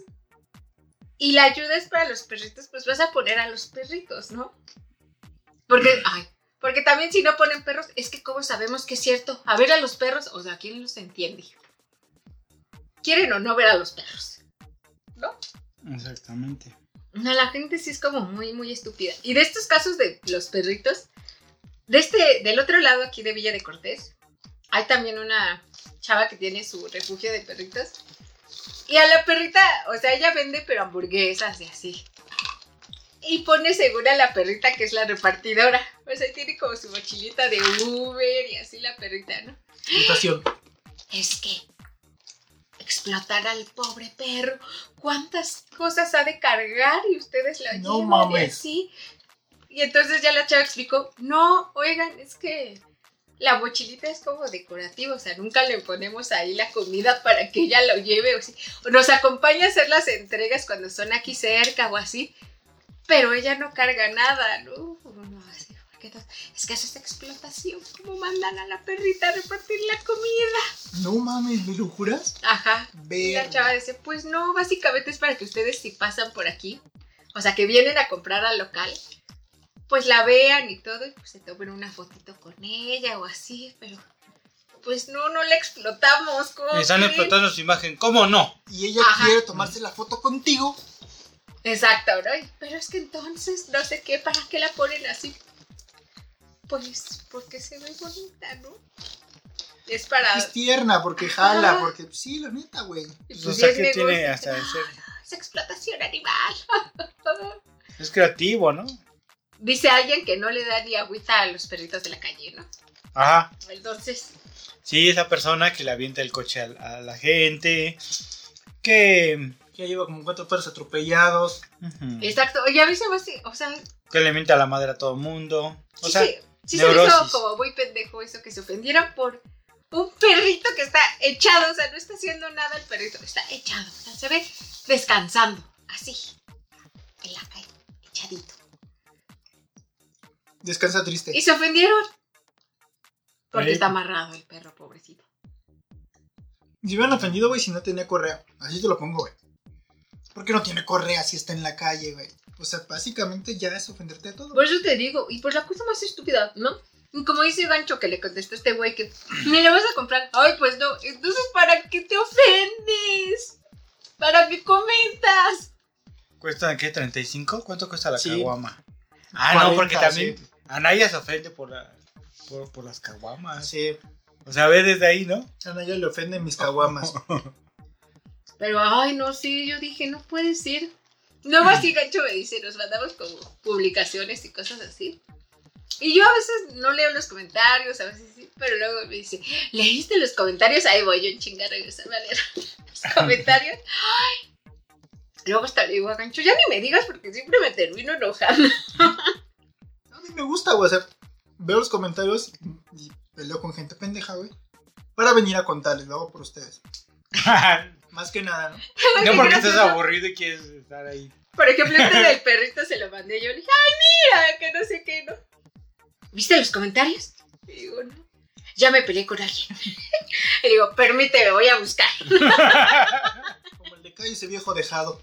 y la ayuda es para los perritos, pues vas a poner a los perritos, ¿no? Porque, ay, porque también si no ponen perros, es que cómo sabemos que es cierto. A ver a los perros, o sea, ¿quién los entiende? Quieren o no ver a los perros. Exactamente. No, la gente sí es como muy, muy estúpida. Y de estos casos de los perritos, de este, del otro lado aquí de Villa de Cortés, hay también una chava que tiene su refugio de perritos. Y a la perrita, o sea, ella vende pero hamburguesas y así. Y pone segura a la perrita que es la repartidora. O sea, tiene como su mochilita de Uber y así la perrita, ¿no? Situación. es que explotar al pobre perro. ¿Cuántas cosas ha de cargar y ustedes lo No llevan mames. así? Y entonces ya la chava explicó, no, oigan, es que la mochilita es como decorativa, o sea, nunca le ponemos ahí la comida para que ella lo lleve o, así. O nos acompaña a hacer las entregas cuando son aquí cerca o así, pero ella no carga nada, ¿no? Es que eso es explotación, como mandan a la perrita a repartir la comida. No mames, ¿me lo juras? Ajá. Y la Ver. chava dice, pues no, básicamente es para que ustedes si pasan por aquí, o sea, que vienen a comprar al local, pues la vean y todo, y pues se tomen una fotito con ella o así, pero pues no, no la explotamos. ¿cómo Están creen? explotando su imagen. ¿Cómo no? Y ella Ajá. quiere tomarse la foto contigo. Exacto, ¿no? Pero es que entonces, no sé qué, ¿para qué la ponen así? Pues porque se ve bonita, ¿no? Es para... Es tierna, porque jala, porque sí, la neta, güey. Pues, pues, o sea, es que tiene hasta de ser- Es explotación animal. Es creativo, ¿no? Dice alguien que no le da ni agüita a los perritos de la calle, ¿no? Ajá. Entonces, Sí, esa persona que le avienta el coche a, a la gente. Que. Ya lleva como cuatro perros atropellados. exacto. Oye, a mí se me hace, o sea, Que le miente a la madre a todo el mundo. O sí, sea, se- sí se me hizo como muy pendejo eso que se ofendieron por un perrito que está echado, o sea, no está haciendo nada el perrito, está echado, o sea, se ve descansando, así, en la calle, echadito. Descansa triste. Y se ofendieron. Porque está amarrado el perro, pobrecito. Si hubieran ofendido, güey, si no tenía correa. Así te lo pongo, güey. ¿Por qué no tiene correa si está en la calle, güey? O sea, básicamente ya es ofenderte a todo. Por eso te digo, y por la cosa más estúpida, ¿no? Y como dice Gancho que le contestó este güey que ni le vas a comprar. Ay, pues no. Entonces, ¿para qué te ofendes? ¿Para qué comentas? ¿Cuesta qué? ¿35? ¿Cuánto cuesta la Sí. caguama? Ah, no, 40, porque también sí. Anaya se ofende por, la, por, por las caguamas. Sí, O sea, ve desde ahí, ¿no? a Naya le ofenden mis caguamas. Pero, ay, no, sí, yo dije, no puede ser. Luego así Gancho me dice, nos mandamos como publicaciones y cosas así. Y yo a veces no leo los comentarios, a veces sí, pero luego me dice, ¿leíste los comentarios? Ahí voy yo en chinga a regresarme a leer los comentarios. Ay. Luego hasta le digo a Gancho, ya ni me digas porque siempre me termino enojando. A mí me gusta, güey. O sea, veo los comentarios y peleo con gente pendeja, güey. Para venir a contarles, lo hago por ustedes. Más que nada, ¿no? no porque gracioso. estás aburrido y quieres estar ahí. Por ejemplo, este del perrito se lo mandé yo. Le dije, ay, mira, que no sé qué, ¿no? ¿Viste los comentarios? Y digo, no. Ya me peleé con alguien. y digo, permíteme, voy a buscar. Como el de calle ese viejo dejado.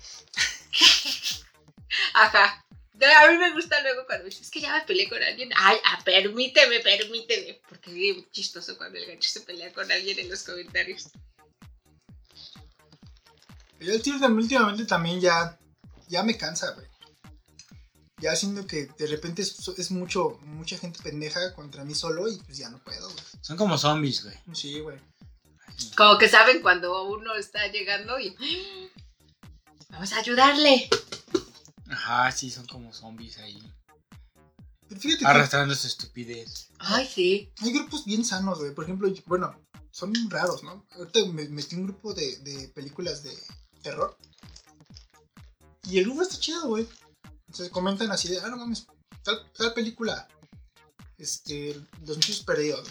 Ajá. A mí me gusta luego cuando dices, es que ya me peleé con alguien. Ay, ah, permíteme, permíteme. Porque es chistoso cuando el gancho se pelea con alguien en los comentarios. Yo el tío también, últimamente también ya, ya me cansa, güey. Ya siento que de repente es, es mucho, mucha gente pendeja contra mí solo y pues ya no puedo, güey. Son como zombies, güey. Sí, güey. Como que saben cuando uno está llegando y... Vamos a ayudarle. Ajá, sí, son como zombies ahí. Pero fíjate que arrastrando su estupidez. Ay, sí. hay grupos bien sanos, güey. Por ejemplo, bueno, son raros, ¿no? Ahorita me metí en un grupo de, de películas de terror. Y el grupo está chido, güey. Entonces comentan así de, ah, no mames, tal, tal película. Este, Los Muchachos Perdidos.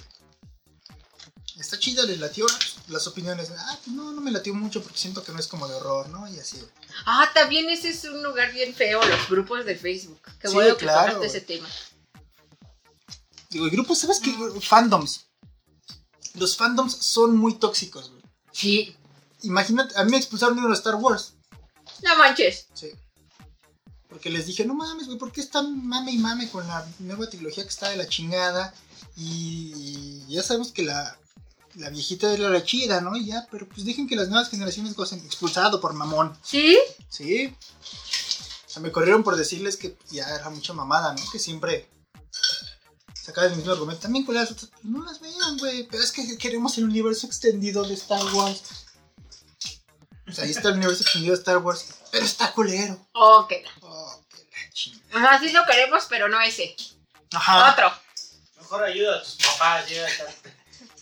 Está chida, les latió las opiniones. Ah, pues no, no me latió mucho porque siento que no es como de horror, ¿no? Y así, güey. Ah, también ese es un lugar bien feo, los grupos de Facebook. Qué Sí, bueno que claro. tocaste ese tema. Digo, y grupos, ¿sabes qué? Fandoms. Los fandoms son muy tóxicos, güey. Sí. Imagínate, a mí me expulsaron de uno de Star Wars. No manches. Sí. Porque les dije, no mames, güey, ¿por qué están mame y mame con la nueva trilogía que está de la chingada? Y ya sabemos que la, la viejita era la chida, ¿no? Y ya, pero pues dejen que las nuevas generaciones gocen. Expulsado por mamón. ¿Sí? Sí. O sea, me corrieron por decirles que ya era mucha mamada, ¿no? Que siempre sacaba el mismo argumento. También con las otras, no las vean, güey. Pero es que queremos el universo extendido de Star Wars. Sea, ahí está el universo extendido de Star Wars. Pero está culero. Oh, que la. Oh, que la chingada. Ajá, sí lo queremos, pero no ese. Ajá. Otro. Mejor ayuda a tus papás,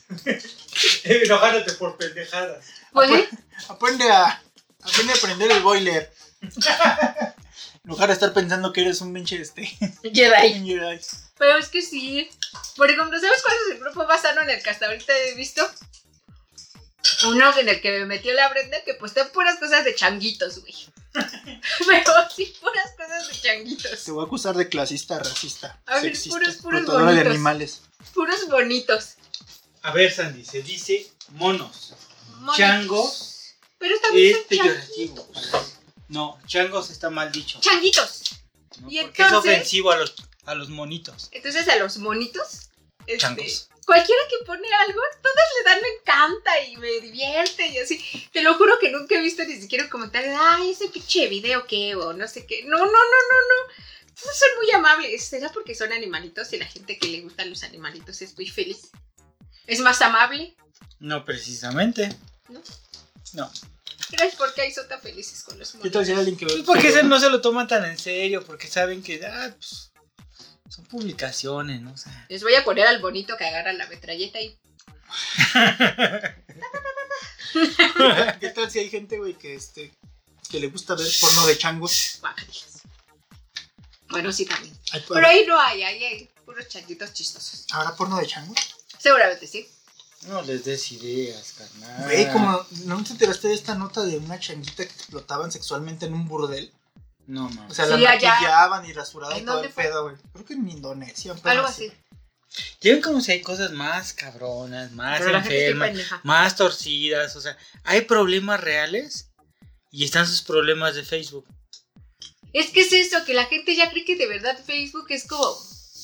Enojándote por pendejadas. Pues sí. Aprende a, aprende a prender el boiler. En lugar de estar pensando que eres un pinche este. Jedi. Jedi. Pero es que sí. Por ejemplo, ¿sabes cuál es el grupo más sano en el que hasta ahorita he visto? Uno en el que me metió la Brenda que pues puras cosas de changuitos, güey. Pero sí, puras cosas de changuitos. Te voy a acusar de clasista, racista, A ver, sexista, puros- puros explotadora de bonitos. animales. Puros bonitos. A ver, Sandy, se dice monos. Monitos. Changos Pero también es peyorativo. No, changos está mal dicho. Changuitos. ¿no? Y Porque es entonces- ofensivo a los, a los monitos. Entonces a los monitos, este, Changos. cualquiera que pone algo, todos le dan me encanta y me divierte y así. Te lo juro que nunca he visto ni siquiera un comentario de, ay, ese pinche video que, o no sé qué. No, no, no, no, no. Todos son muy amables. ¿Será porque son animalitos y la gente que le gustan los animalitos es muy feliz? ¿Es más amable? No precisamente. ¿No? No. ¿Crees por qué son tan felices con los que Pues porque se- no se lo toman tan en serio, porque saben que ah, pues, son publicaciones, ¿no? O sea, Les voy a poner al bonito que agarra la metralleta y... ¿Qué tal si hay gente, güey, que este que le gusta ver porno de changos? Bueno, sí también. Pero ahí no hay, ahí hay puros changuitos chistosos. ¿Habrá porno de changos? Seguramente sí. no les des ideas, carnal. Güey, como ¿no te enteraste de esta nota de una changuita que explotaban sexualmente en un burdel? No, mames. O sea, Sí, la allá. maquillaban y rasuraban ¿En todo dónde el fue? pedo, güey. Creo que en Indonesia. un pedo Algo así. Ya ven como si hay cosas más cabronas, más Pero la gente está enfermas, pendeja. más torcidas, o sea, hay problemas reales y están sus problemas de Facebook. Es que es eso, que la gente ya cree que de verdad Facebook es como.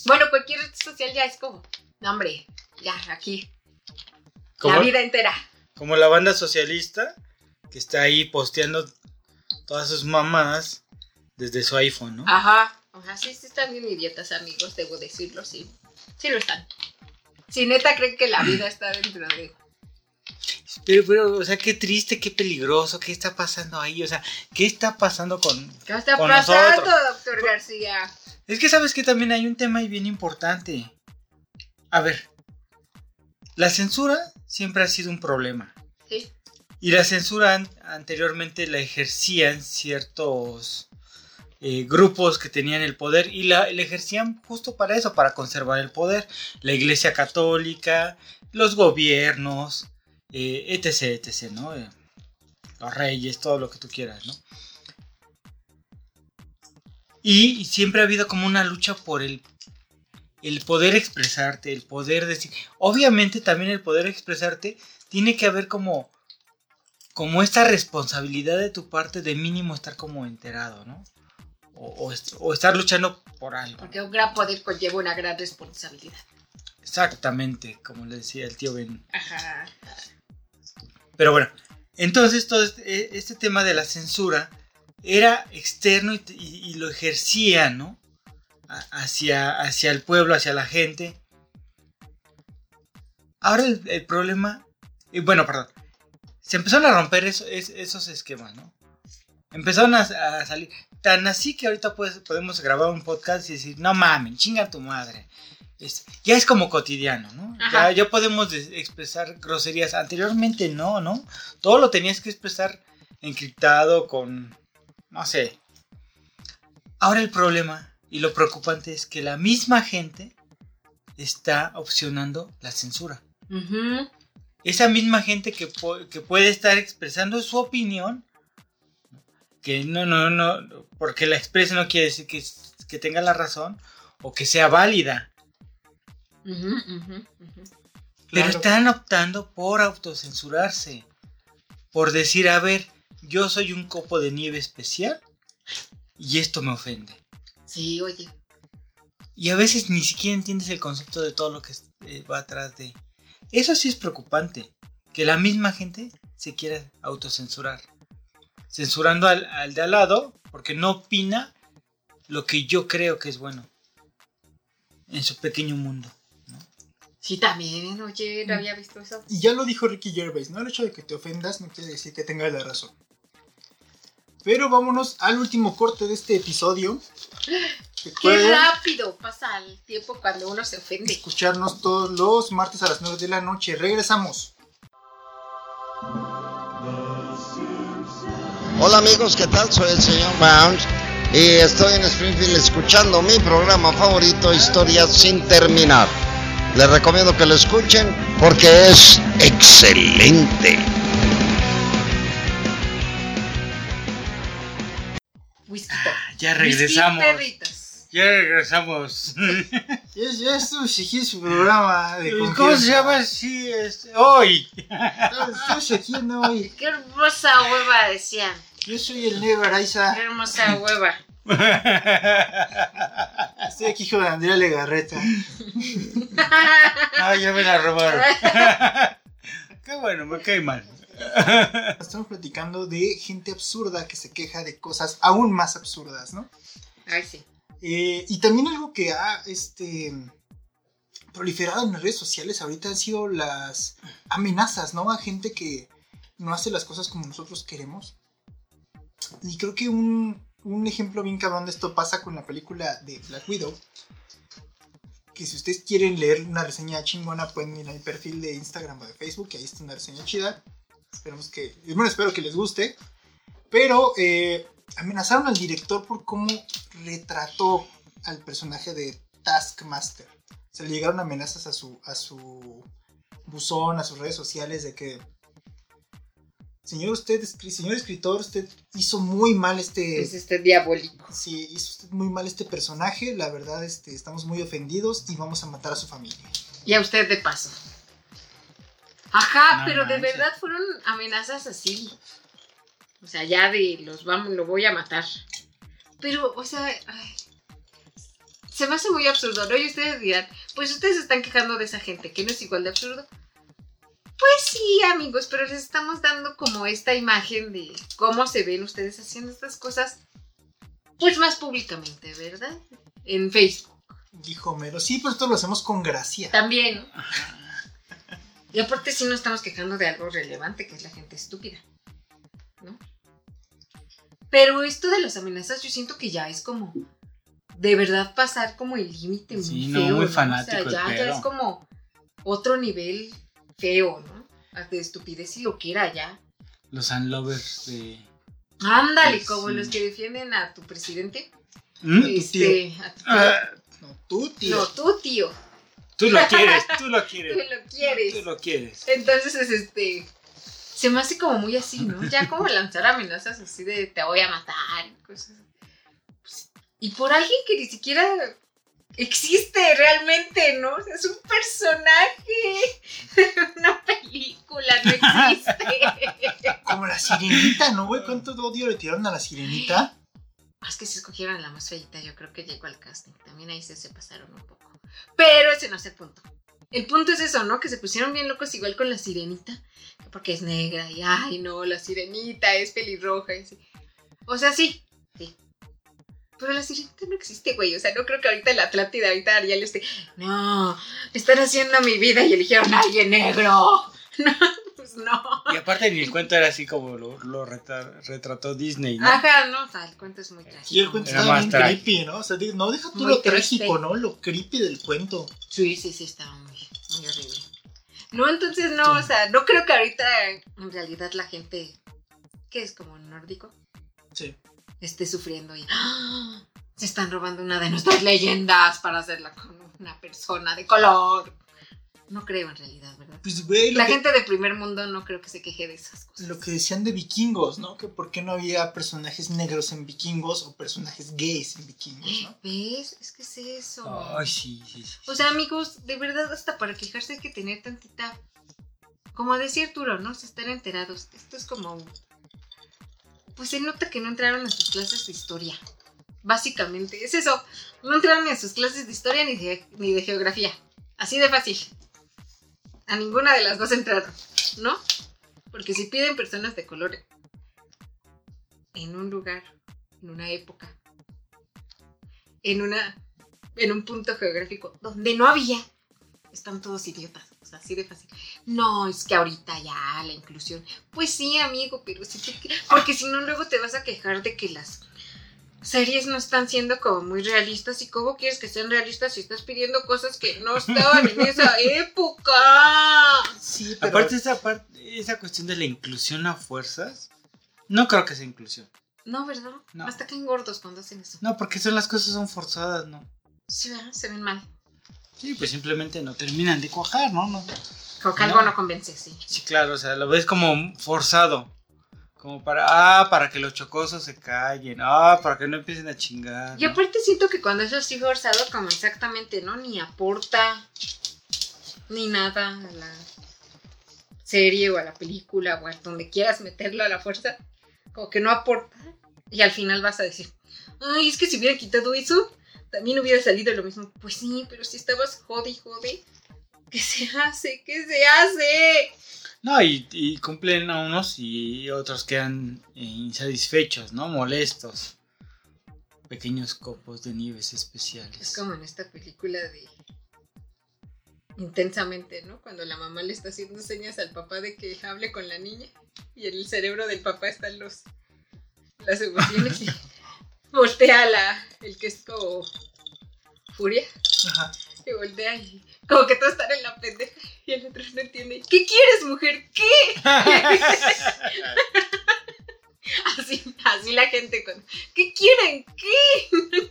Bueno, cualquier red social ya es como. No, hombre, ya, aquí. Como, La vida entera. como la banda socialista que está ahí posteando todas sus mamadas desde su iPhone, ¿no? Ajá. Ajá, sí, sí están bien idiotas, amigos, debo decirlo, sí. Sí lo están. Si neta creen que la vida está dentro de. Pero, pero, o sea, qué triste, qué peligroso, qué está pasando ahí, o sea, qué está pasando con... ¿Qué está Con pasando, nosotros. doctor García? Es que sabes que también hay un tema ahí bien importante. A ver, la censura siempre ha sido un problema. Sí. Y la censura an- anteriormente la ejercían ciertos eh, grupos que tenían el poder y la, la ejercían justo para eso, para conservar el poder. La Iglesia Católica, los gobiernos, eh, etc, etc, ¿no? Eh, los reyes, todo lo que tú quieras, ¿no? Y siempre ha habido como una lucha por el, el poder expresarte, el poder decir... Obviamente también el poder expresarte tiene que haber como como esta responsabilidad de tu parte de mínimo estar como enterado, ¿no? O, o est- o estar luchando por algo. Porque un gran poder conlleva una gran responsabilidad. Exactamente, como le decía el tío Ben. Ajá. Pero bueno, entonces todo este, este tema de la censura era externo y, y- y lo ejercía, ¿no? Hacia, hacia el pueblo, hacia la gente. Ahora el, el problema, y bueno, perdón, se empezaron a romper eso- es- esos esquemas, ¿no? Empezaron a, a salir, tan así que ahorita pues, podemos grabar un podcast y decir, no mames, chinga tu madre. Es- ya es como cotidiano, ¿no? Ya, ya podemos de- expresar groserías. Anteriormente no, ¿no? Todo lo tenías que expresar encriptado con, no sé. Ahora el problema y lo preocupante es que la misma gente está opcionando la censura. Esa misma gente que, que puede estar expresando su opinión, que no, no, no, porque la exprese no quiere decir que, que tenga la razón o que sea válida, pero Claro. están optando por autocensurarse, por decir, a ver, yo soy un copo de nieve especial y esto me ofende. Sí, oye. Y a veces ni siquiera entiendes el concepto de todo lo que eh, va atrás de... Eso sí es preocupante, que la misma gente se quiera autocensurar. Censurando al, al de al lado porque no opina lo que yo creo que es bueno en su pequeño mundo. Sí, también, oye, no había visto eso. Y ya lo dijo Ricky Gervais, ¿no? El hecho de que te ofendas no quiere decir que tengas la razón. Pero vámonos al último corte de este episodio. Qué rápido pasa el tiempo cuando uno se ofende. escucharnos todos los martes a las 9 de la noche. Regresamos. Hola amigos, ¿qué tal? Soy el señor Bounce y estoy en Springfield escuchando mi programa favorito, Historias sin terminar. Les recomiendo que lo escuchen porque es excelente. Whisky. Ya regresamos. Ya regresamos. Ya, ya estuvo aquí su programa de ¿Cómo se llama? Sí, este, hoy. Hoy. Qué hermosa hueva decían. Yo soy el negro Araiza. Qué hermosa hueva. Estoy aquí con Andrea Legarreta. Ah, ya me la robaron. Qué bueno, me cae mal. Estamos platicando de gente absurda que se queja de cosas aún más absurdas, ¿no? Ay, sí. Eh, y también algo que ha este, proliferado en las redes sociales ahorita han sido las amenazas, ¿no? A gente que no hace las cosas como nosotros queremos. Y creo que un, un ejemplo bien cabrón de esto pasa con la película de Black Widow. Que si ustedes quieren leer una reseña chingona, pueden ir a mi perfil de Instagram o de Facebook, que ahí está una reseña chida. Esperemos que, bueno, espero que les guste. Pero eh, amenazaron al director por cómo retrató al personaje de Taskmaster. Se le llegaron amenazas a su, a su buzón, a sus redes sociales de que señor usted, señor escritor, usted hizo muy mal este, Es este diabólico. sí, hizo usted muy mal este personaje. La verdad, este, estamos muy ofendidos y vamos a matar a su familia. Y a usted de paso. Ajá, No pero de verdad fueron amenazas así. O sea, ya de los vamos, lo voy a matar. Pero, o sea, ay, se me hace muy absurdo, ¿no? Y ustedes dirán, pues ustedes se están quejando de esa gente, que no es igual de absurdo. Pues sí, amigos, pero les estamos dando como esta imagen de cómo se ven ustedes haciendo estas cosas, pues más públicamente, ¿verdad? En Facebook. Dijo Homero, sí, pero esto lo hacemos con gracia. También. Y aparte sí nos estamos quejando de algo relevante, que es la gente estúpida. ¿No? Pero esto de las amenazas yo siento que ya es como de verdad pasar como el límite muy Sí, no, feo. muy ¿no? fanático O sea, ya, es como otro nivel feo, ¿no? De estupidez y lo que era ya. Los unlovers de. Ándale, como los que defienden a tu presidente. ¿Mm? Este, a tu tío. Ah, No, tú, tío. No, tú, tío. tú lo quieres, tú lo Tú quieres. lo quieres. Tú lo quieres. Entonces, es este. Se me hace como muy así, ¿no? Ya como lanzar amenazas así de te voy a matar y cosas. Pues, y por alguien que ni siquiera existe realmente, ¿no? O sea, es un personaje de una película, no existe. Como la sirenita, ¿no, güey? ¿Cuánto odio le tiraron a la sirenita? Es que si escogieron la más feita, yo creo que llegó al casting. También ahí se, se pasaron un poco. Pero ese no es el punto. El punto es eso, ¿no? Que se pusieron bien locos igual con la sirenita. Porque es negra y, ay, no, la sirenita es pelirroja. Y así. O sea, sí, sí. Pero la sirenita no existe, güey. O sea, no creo que ahorita la Atlántida, ahorita Ariel esté. No, están haciendo mi vida y eligieron a alguien negro. No, pues no. Y aparte ni el cuento era así como lo, lo retra- retrató Disney, ¿no? Ajá, no, o sea, el cuento es muy trágico. Y el cuento Era estaba más bien trágico. creepy, ¿no? O sea, no deja tú Muy lo triste. trágico, ¿no? Lo creepy del cuento. Sí, sí, sí, estaba muy, muy horrible. No, entonces no, o sea, no creo que ahorita en realidad la gente que es como nórdico Sí. Esté sufriendo y ¡ah! se están robando una de nuestras leyendas para hacerla con una persona de color. No creo en realidad, ¿verdad? Pues, güey, La que, gente de primer mundo no creo que se queje de esas cosas. lo que decían de vikingos, ¿no? Que por qué no había personajes negros en vikingos o personajes gays en vikingos, ¿no? ¿Ves? Es que es eso. Ay, sí, sí, sí. O sea, amigos, de verdad, hasta para quejarse hay que tener tantita. Como decía Arturo, ¿no? Se están enterados. Esto es como. Pues se nota que no entraron a sus clases de historia. Básicamente, es eso. No entraron ni a sus clases de historia ni de, ni de geografía. Así de fácil. A ninguna de las dos entraron, ¿no? Porque si piden personas de color en un lugar, en una época, en una en un punto geográfico donde no había, están todos idiotas. Sea, así de fácil. No, es que ahorita ya la inclusión. Pues sí, amigo, pero si tú Porque si no, luego te vas a quejar de que las series no están siendo como muy realistas. ¿Y cómo quieres que sean realistas si estás pidiendo cosas que no estaban en esa época? Sí, pero. Aparte esa parte, esa cuestión de la inclusión a fuerzas, no creo que sea inclusión. No, ¿verdad? No. Hasta caen gordos cuando hacen eso. No, porque son las cosas son forzadas, ¿no? Sí, ¿verdad? Se ven mal. Sí, pues simplemente no terminan de cuajar, ¿no? no Como que No. algo no convence, sí. Sí, claro, o sea, lo ves como forzado. Como para, ah, para que los chocosos se callen, ah, para que no empiecen a chingar. Y ¿no? aparte siento que cuando es así forzado, como exactamente, ¿no? Ni aporta ni nada a la serie o a la película o a donde quieras meterlo a la fuerza, como que no aporta. Y al final vas a decir, ay, es que si hubiera quitado eso, también hubiera salido lo mismo. Pues sí, pero si estabas jode y jode, ¿qué se hace? ¿Qué se hace? No, y, y cumplen a unos y otros quedan eh, insatisfechos, ¿no? Molestos. Pequeños copos de nieves especiales. Es como en esta película de intensamente, ¿no? Cuando la mamá le está haciendo señas al papá de que hable con la niña y en el cerebro del papá están los las emociones y voltea la el que es como furia Ajá. y voltea y como que todos están en la pendeja y el otro no entiende. ¿Qué quieres, mujer? ¿Qué? así, así la gente con ¿Qué quieren? ¿Qué?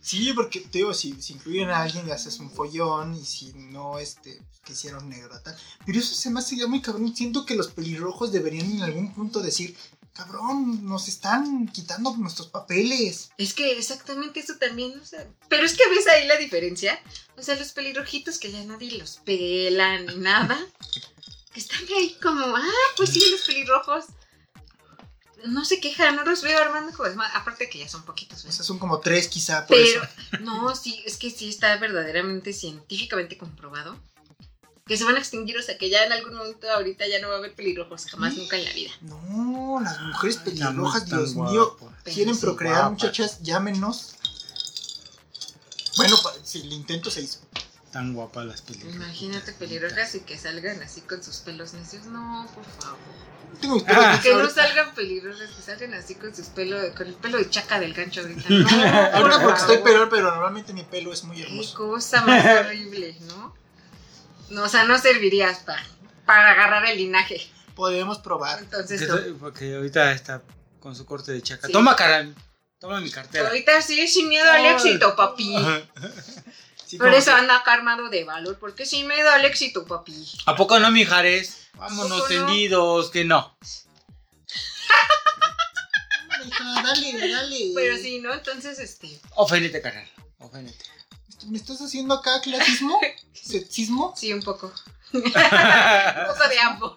Sí, porque te digo, si, si incluyen a alguien le haces un follón y si no, este, que hicieron negro tal. Pero eso se me hace ya muy cabrón. Siento que los pelirrojos deberían en algún punto decir, cabrón, nos están quitando nuestros papeles. Es que exactamente eso también, o sea, pero es que ves ahí la diferencia. O sea, los pelirrojitos que ya nadie los pela ni nada, que están ahí como, ah, pues sí, los pelirrojos. No se quejan, no los veo armando como desmadre. Aparte que ya son poquitos, ¿ves? Esas son como tres quizá, por Pero, eso. no, sí, es que sí está verdaderamente científicamente comprobado que se van a extinguir, o sea, que ya en algún momento ahorita ya no va a haber pelirrojos, jamás, nunca en la vida. No, las mujeres pelirrojas, Dios mío, guapas. quieren procrear, guapas. muchachas, llámenos. Bueno, si el intento se hizo. Tan guapas las películas. Imagínate pelirrojas y que salgan así con sus pelos necios. No, por favor. Tengo Ah. Que no salgan pelirrojas, que salgan así con sus pelos, con el pelo de chaca del gancho ahorita. No, Ahorita por porque estoy peor, pero normalmente mi pelo es muy Qué hermoso. cosa más horrible, ¿no? No, o sea, no servirías para, para agarrar el linaje. Podemos probar. Entonces, Porque, porque ahorita está con su corte de chaca. Sí. Toma, cara. Toma mi cartera. ahorita sí, sin miedo al éxito, papi. Sí, Por eso que- anda acá armado de valor, porque sin miedo al éxito, papi. ¿A poco no, mijares? Vámonos tendidos, que no. Dale, dale. Pero sí, ¿no? Entonces, este, Oféndete, carnal. Oféndete. ¿Me estás haciendo acá clasismo? ¿Sexismo? sí, un poco. un poco de ambos.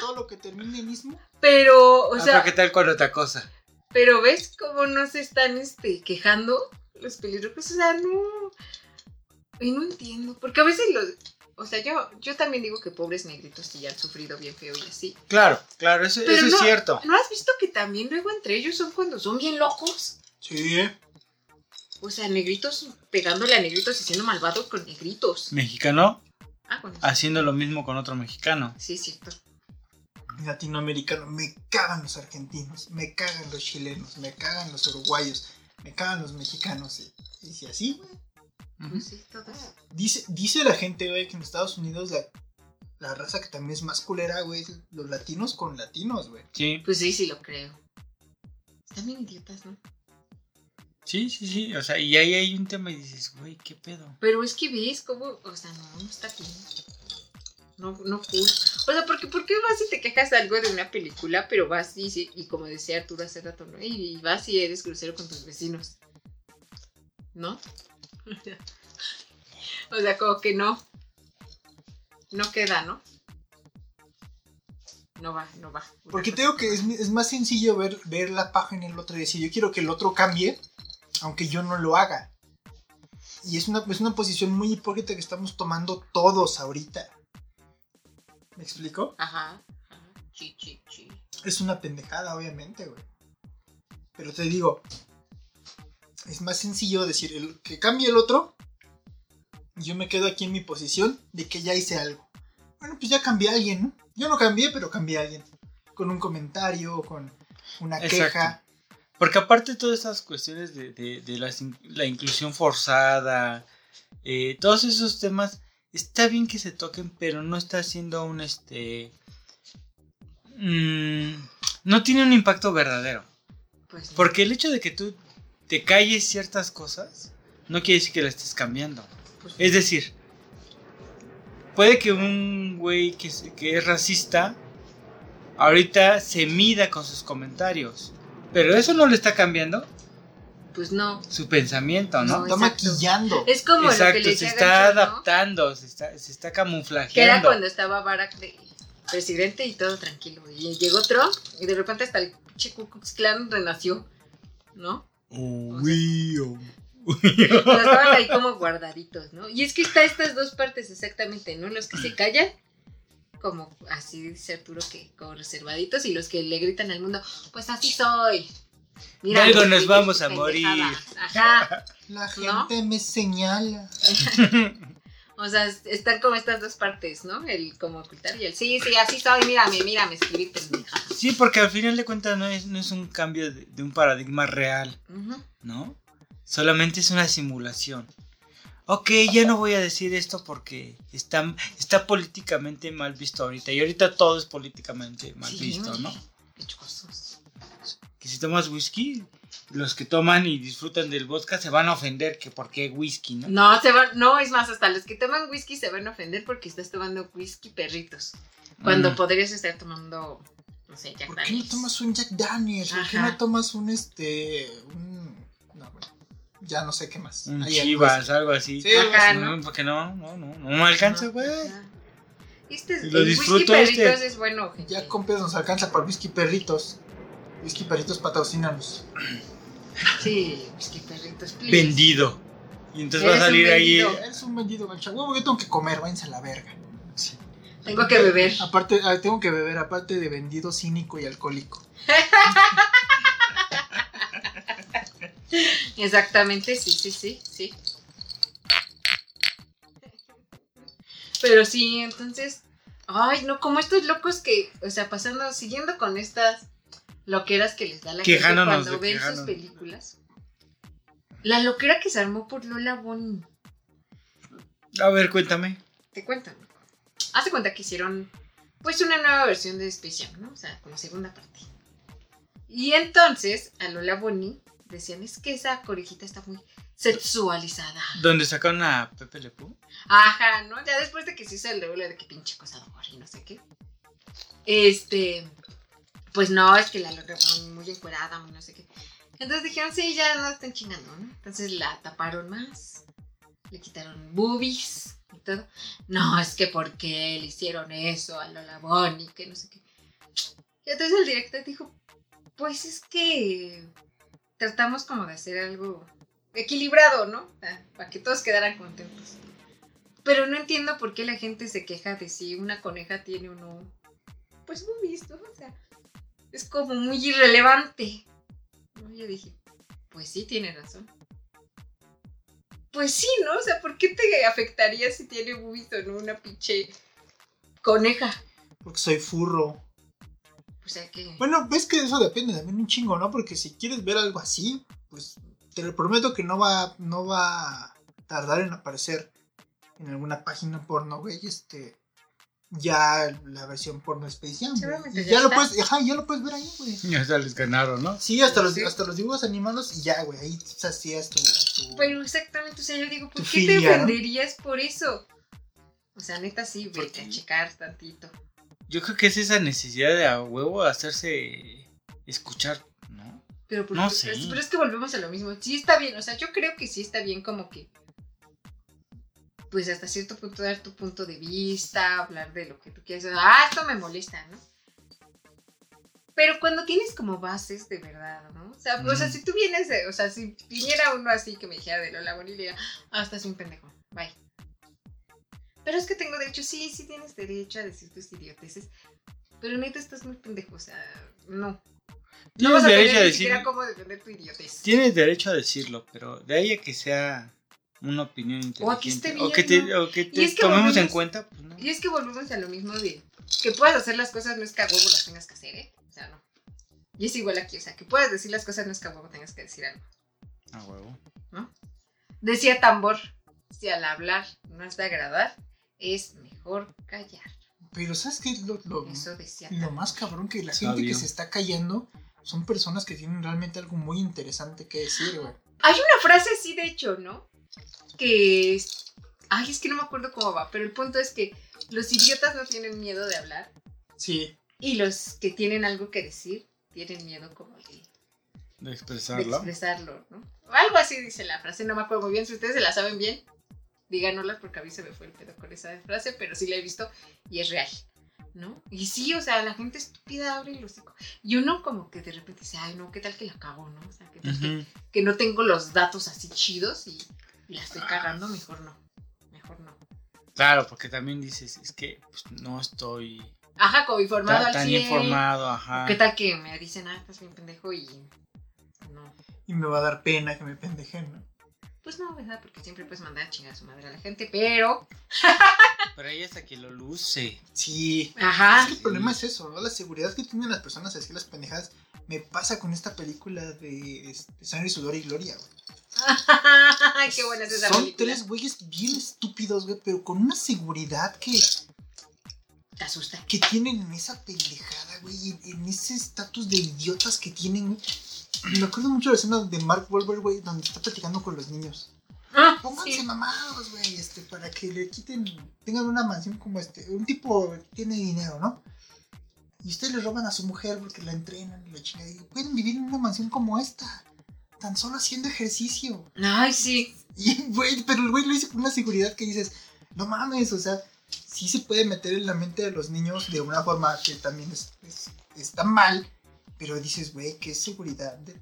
Todo lo que termine en ismo. Pero, o Ah, sea, pero ¿qué tal con otra cosa? Pero ves cómo no se están este, quejando los pelirrojos. O sea, no. Y no entiendo. Porque a veces los. O sea, yo, yo también digo que pobres negritos sí ya han sufrido bien feo y así. Claro, claro, eso, Pero eso no- es cierto. ¿No has visto que también luego entre ellos son cuando son bien locos? Sí. O sea, negritos pegándole a negritos y siendo malvados con negritos. Mexicano Ah, bueno. haciendo lo mismo con otro mexicano. Sí, es cierto. latinoamericano, me cagan los argentinos, me cagan los chilenos, me cagan los uruguayos, me cagan los mexicanos. Y, y si así, güey. Pues sí. Dice, dice la gente, güey, que en Estados Unidos la, la raza que también es más culera, güey, es los latinos con latinos, güey. Sí, Pues sí, sí lo creo. Están bien idiotas, ¿no? Sí, sí, sí. O sea, y ahí hay un tema y dices, güey, ¿qué pedo? Pero es que ves cómo, o sea, no, no está bien. No, no cool. O sea, porque, ¿por qué vas y te quejas de algo de una película, pero vas y, sí- y como decía Arturo hace rato, ¿no? Y, vas y eres grosero con tus vecinos. ¿No? o sea, como que no. No queda, ¿no? No va, no va. Porque tengo que es, es más sencillo ver, ver la paja en el otro y decir, yo quiero que el otro cambie, aunque yo no lo haga. Y es una, es una posición muy hipócrita que estamos tomando todos ahorita. ¿Me explico? Ajá. ajá. Chi, chi, chi. Es una pendejada, obviamente, güey. Pero te digo, es más sencillo decir el, que cambie el otro. Yo me quedo aquí en mi posición de que ya hice algo. Bueno, pues ya cambié a alguien, ¿no? Yo no cambié, pero cambié a alguien. Con un comentario, con una Exacto. queja. Porque aparte de todas estas cuestiones de, de- de las la inclusión forzada, eh, todos esos temas, está bien que se toquen, pero no está haciendo un este... mm, no tiene un impacto verdadero. Pues. Porque el hecho de que tú te calles ciertas cosas, no quiere decir que la estés cambiando. Pues Es decir, puede que un güey que, que es racista ahorita se mida con sus comentarios. Pero eso no le está cambiando Pues no. su pensamiento, ¿no? No, Está exacto. maquillando. Es como lo que Exacto, le se está Gancho, ¿no? adaptando, se está, se está Que era camuflajeando. cuando estaba Barack de presidente y todo tranquilo. Y llegó Trump y de repente hasta el Ku Klux Klan renació, ¿no? Oh, oh. Sea, estaban ahí como guardaditos, ¿no? Y es que está estas dos partes exactamente, ¿no? Los que se callan, como así dice Arturo, que como reservaditos, y los que le gritan al mundo, pues así soy. De algo nos vamos a pendejadas". Ajá. La ¿No? gente me señala. O sea, es- están como estas dos partes, ¿no? El como ocultar y el sí, sí, así soy, mírame, mírame, escribir pendeja. Sí, porque al final de cuentas no es, no es un cambio de, de un paradigma real, Ujú. ¿no? Solamente es una simulación. Ok, ya no voy a decir esto porque está, está políticamente mal visto ahorita. Y ahorita todo es políticamente mal Sí, visto, ¿no? Que si tomas whisky, los que toman y disfrutan del vodka se van a ofender que por qué whisky, ¿no? No, se van, no, es más, hasta los que toman whisky se van a ofender porque estás tomando whisky perritos. Cuando Mm. podrías estar tomando, no sé, Jack ¿Por qué no Daniels. tomas un Jack Daniels? ¿Por qué no tomas un este. un. No, bueno. Ya no sé qué más. Un chivas, algo así. Sí, así. ¿no? No, porque no, no, no, no me alcanza, güey. Este es, lo el whisky disfruto perritos este. es bueno, gente. Ya con pedos nos alcanza para whisky perritos. Whisky perritos patrocínanos. Sí, whisky perritos, please. Vendido. Y entonces va a salir ahí. Eres un vendido gancho. Huevo, yo tengo que comer, váyanse a la verga. Tengo que beber. Aparte, tengo que beber, aparte de vendido cínico y alcohólico. Exactamente, sí, sí, sí, sí. Pero sí, entonces, ay, no, como estos locos que, o sea, pasando, siguiendo con estas loqueras que les da la gente cuando ven sus películas. La loquera que se armó por Lola Bonnie. A ver, cuéntame. Te cuento. Hace cuenta que hicieron, pues, una nueva versión de Space Jam, ¿no? O sea, como segunda parte. Y entonces, a Lola Bonnie decían, es que esa corejita está muy sexualizada. ¿Dónde sacaron a Pepe Le? Ajá, ¿no? Ya después de que se hizo el doble de que pinche cosa de y no sé qué. Este, pues no, es que la lograron muy encuerada, muy no sé qué. Entonces dijeron, sí, ya no están chingando, ¿no? Entonces la taparon más, le quitaron boobies y todo. No, es que ¿por qué le hicieron eso a Lola Bonnie? Que no sé qué. Y entonces el director dijo, pues es que tratamos como de hacer algo equilibrado, ¿no? Para que todos quedaran contentos. Pero no entiendo por qué la gente se queja de si una coneja tiene o no. Pues boobies, ¿no? O sea, es como muy irrelevante. Yo dije, pues sí, tiene razón. Pues sí, ¿no? O sea, ¿por qué te afectaría si tiene boobies o no una pinche coneja? Porque soy furro. Que. Bueno, ves que eso depende también un chingo, ¿no? Porque si quieres ver algo así, pues te lo prometo que no va, no va a tardar en aparecer en alguna página porno, güey, este ya la versión porno Space Jam. güey. Seguramente Y ya ya, lo está. puedes, ajá, ya lo puedes ver ahí, güey. Ya hasta les ganaron, ¿no? Sí, hasta los, Sí. hasta los dibujos animados y ya, güey, ahí hacías tu, tu- Pero exactamente, o sea, yo digo, ¿por qué filia, te ¿no? ofenderías por eso? O sea, neta sí, vete a checar tantito. Yo creo que es esa necesidad de a huevo hacerse escuchar, ¿no? Pero, por- No es- sé. pero es que volvemos a lo mismo. Sí está bien, o sea, yo creo que sí está bien como que, pues hasta cierto punto dar tu punto de vista, hablar de lo que tú quieres. Ah, esto me molesta, ¿no? Pero cuando tienes como bases de verdad, ¿no? O sea, o sea si tú vienes, de- o sea, si viniera uno así que me dijera de Lola Bonnie y le diga, ah, estás un pendejo, bye. Pero es que tengo derecho, sí, sí tienes derecho a decir tus idioteces, pero neta estás muy pendejo, o sea, no. No Tienes vas a derecho tener a ni decir, siquiera cómo defender tu idiotez. tienes derecho a decirlo, pero de ahí a que sea una opinión inteligente O esté o que bien, te, ¿no? o que te es que tomemos en cuenta, pues no. Y es que volvemos a lo mismo de que puedas hacer las cosas no es que a huevo las tengas que hacer, ¿eh? O sea, no. Y es igual aquí, o sea, que puedas decir las cosas no es que a huevo tengas que decir algo. A huevo. Decía Tambor, si al hablar no es de agradar, es mejor callar. Pero ¿sabes qué? es Lo, lo, Eso decía lo Tambor. más cabrón que la gente que se está callando son personas que tienen realmente algo muy interesante que decir, güey. Hay una frase así, de hecho, ¿no? Que es... Ay, es que no me acuerdo cómo va, pero el punto es que los idiotas no tienen miedo de hablar Sí, y los que tienen algo que decir tienen miedo como de De de expresarlo. expresarlo, ¿no? O algo así dice la frase, no me acuerdo muy bien. Si ustedes se la saben bien, díganoslas porque a mí se me fue el pedo con esa frase, pero sí la he visto y es real, ¿no? Y sí, o sea, la gente estúpida abre el hocico. Y uno como que de repente dice, ay, no, ¿qué tal que la cago, no? O sea, ¿qué tal que, no tengo los datos así chidos y, y la estoy cagando? Mejor no, mejor no. Claro, porque también dices, es que pues, no estoy Ajá, como informado tan, al tan 100. informado, ajá. ¿Qué tal que me dicen, ah, estás bien pendejo y no? y me va a dar pena que me pendejen, ¿no? Pues no, ¿verdad? Porque siempre puedes mandar a chingar a su madre a la gente, pero... Pero ahí hasta que lo luce. Sí. Ajá. Es que el problema es eso, ¿no? La seguridad que tienen las personas a decir las pendejadas. Me pasa con esta película de este, Sangre, Sudor y Gloria, güey. Qué buena es esa Son película. tres güeyes bien estúpidos, güey, pero con una seguridad que, Te asusta. que tienen en esa pendejada, güey, en, en ese estatus de idiotas que tienen, güey. Me acuerdo mucho de la escena de Mark Wahlberg, güey, donde está platicando con los niños. Ah, Pónganse sí. mamados, güey, este, para que le quiten, tengan una mansión como este. Un tipo tiene dinero, ¿no? Y ustedes le roban a su mujer porque la entrenan y la chingada. Y pueden vivir en una mansión como esta. Tan solo haciendo ejercicio. Ay, sí. Y, güey, pero el güey lo dice con una seguridad que dices, no mames, o sea, sí se puede meter en la mente de los niños de una forma que también es, es- está mal. Pero dices, güey, qué seguridad de,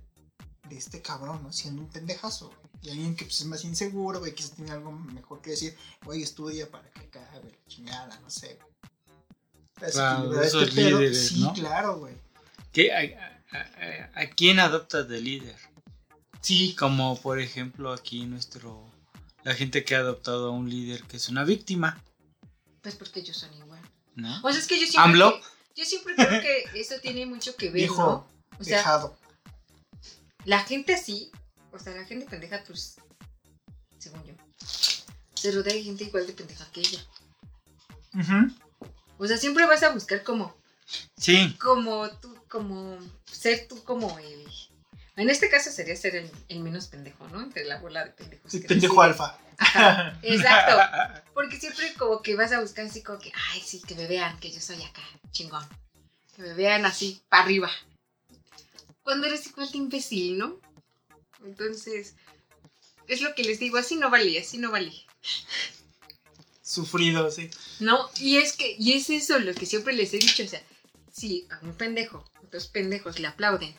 de este cabrón, ¿no? Siendo un pendejazo. Y alguien que pues, es más inseguro, güey, quizás tiene algo mejor que decir, güey, estudia para que acabe la chingada, no sé, güey. Claro, esos este pedo. líderes, Sí, ¿no? claro, güey. ¿Qué, a, a- a- a quién adoptas de líder? Sí, Como por ejemplo aquí nuestro... La gente que ha adoptado a un líder que es una víctima, Pues porque ellos son igual. ¿no? O sea, es que yo siempre. AMLO. que- yo siempre creo que eso tiene mucho que ver, viejo, ¿no? O sea, dejado. la gente así, o sea, la gente pendeja, pues, según yo, se rodea de gente igual de pendeja que ella. O sea, siempre vas a buscar como, Sí, como tú, como ser tú como el... En este caso sería ser el, el menos pendejo, ¿no? Entre la bola de pendejos. Sí, que pendejo alfa. Ajá, exacto. Porque siempre como que vas a buscar así como que, ay, sí, que me vean que yo soy acá, chingón. Que me vean así, para arriba. Cuando eres igual de imbécil, ¿no? Entonces, es lo que les digo, así no valía, así no valía. Sufrido, sí. No, y es que, y es eso lo que siempre les he dicho, o sea, si a un pendejo, otros pendejos le aplauden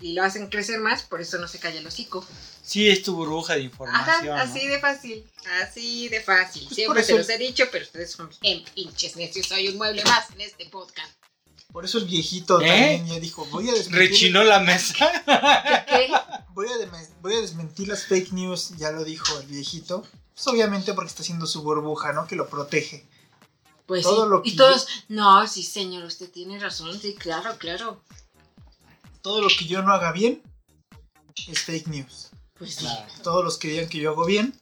y lo hacen crecer más, por eso no se calla el hocico. sí es tu burbuja de información. Ajá, ¿no? así de fácil, así de fácil. Pues Siempre se los he dicho, pero ustedes son bien pinches necios. Soy un mueble más en este podcast. Por eso el viejito ¿Eh? también ya dijo, voy a desmentir. Rechinó la mesa. ¿Qué? Voy a, dem- voy a desmentir las fake news, ya lo dijo el viejito. Pues obviamente porque está haciendo su burbuja, ¿no? Que lo protege. Pues Todo sí. lo que y todos, no, sí, señor, usted tiene razón, sí, claro, claro. Todo lo que yo no haga bien es fake news. Pues sí. Claro. Todos los que digan que yo hago bien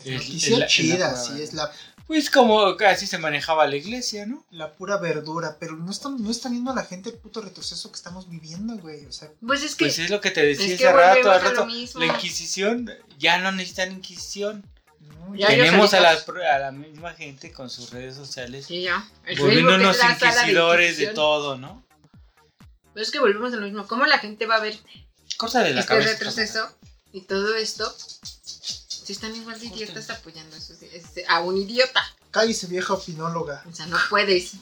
es Es- noticia es la- es la chida, prueba. sí, es la, Pues como así se manejaba la iglesia, ¿no? la pura verdura, pero no están, no están viendo a la gente el puto retroceso que estamos viviendo, güey. O sea, Pues es que, Pues es lo que te decía es que hace rato, al rato. La Inquisición, ya no necesitan Inquisición. no, Ya, Tenemos a la, a la misma gente con sus redes sociales. sí, ya. De inquisidores de todo, ¿no? Pues es que volvemos a lo mismo. ¿Cómo la gente va a ver Corta de la este cabeza. retroceso y todo esto? Si están igual de idiotas apoyando a, sus- este, a un idiota. cállese vieja opinóloga. O sea, no puedes.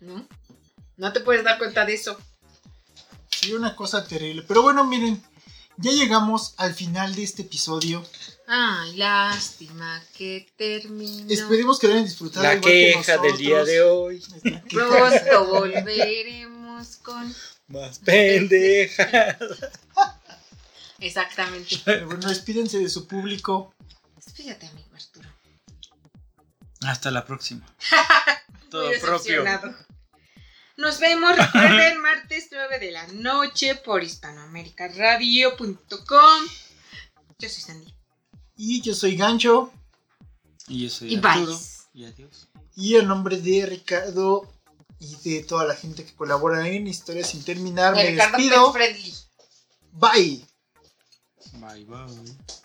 ¿No? No te puedes dar cuenta de eso. Sí, una cosa terrible. Pero bueno, miren, ya llegamos al final de este episodio. Ay, lástima que terminó. Esperemos que lo hayan disfrutado. La igual que queja del día de hoy. Pronto volveremos con. Más pendeja. Exactamente. Bueno, despídense de su público. Despídate, amigo Arturo. Hasta la próxima. Todo Muy propio. Nos vemos, recuerden, martes 9 de la noche por hispanoamericaradio.com. Yo soy Sandy. Y yo soy Gancho. Y yo soy Y Arturo. bye. Y adiós. Y en nombre de Ricardo y de toda la gente que colabora en Historias sin terminar, me Ricardo despido. Bye. Bye bye.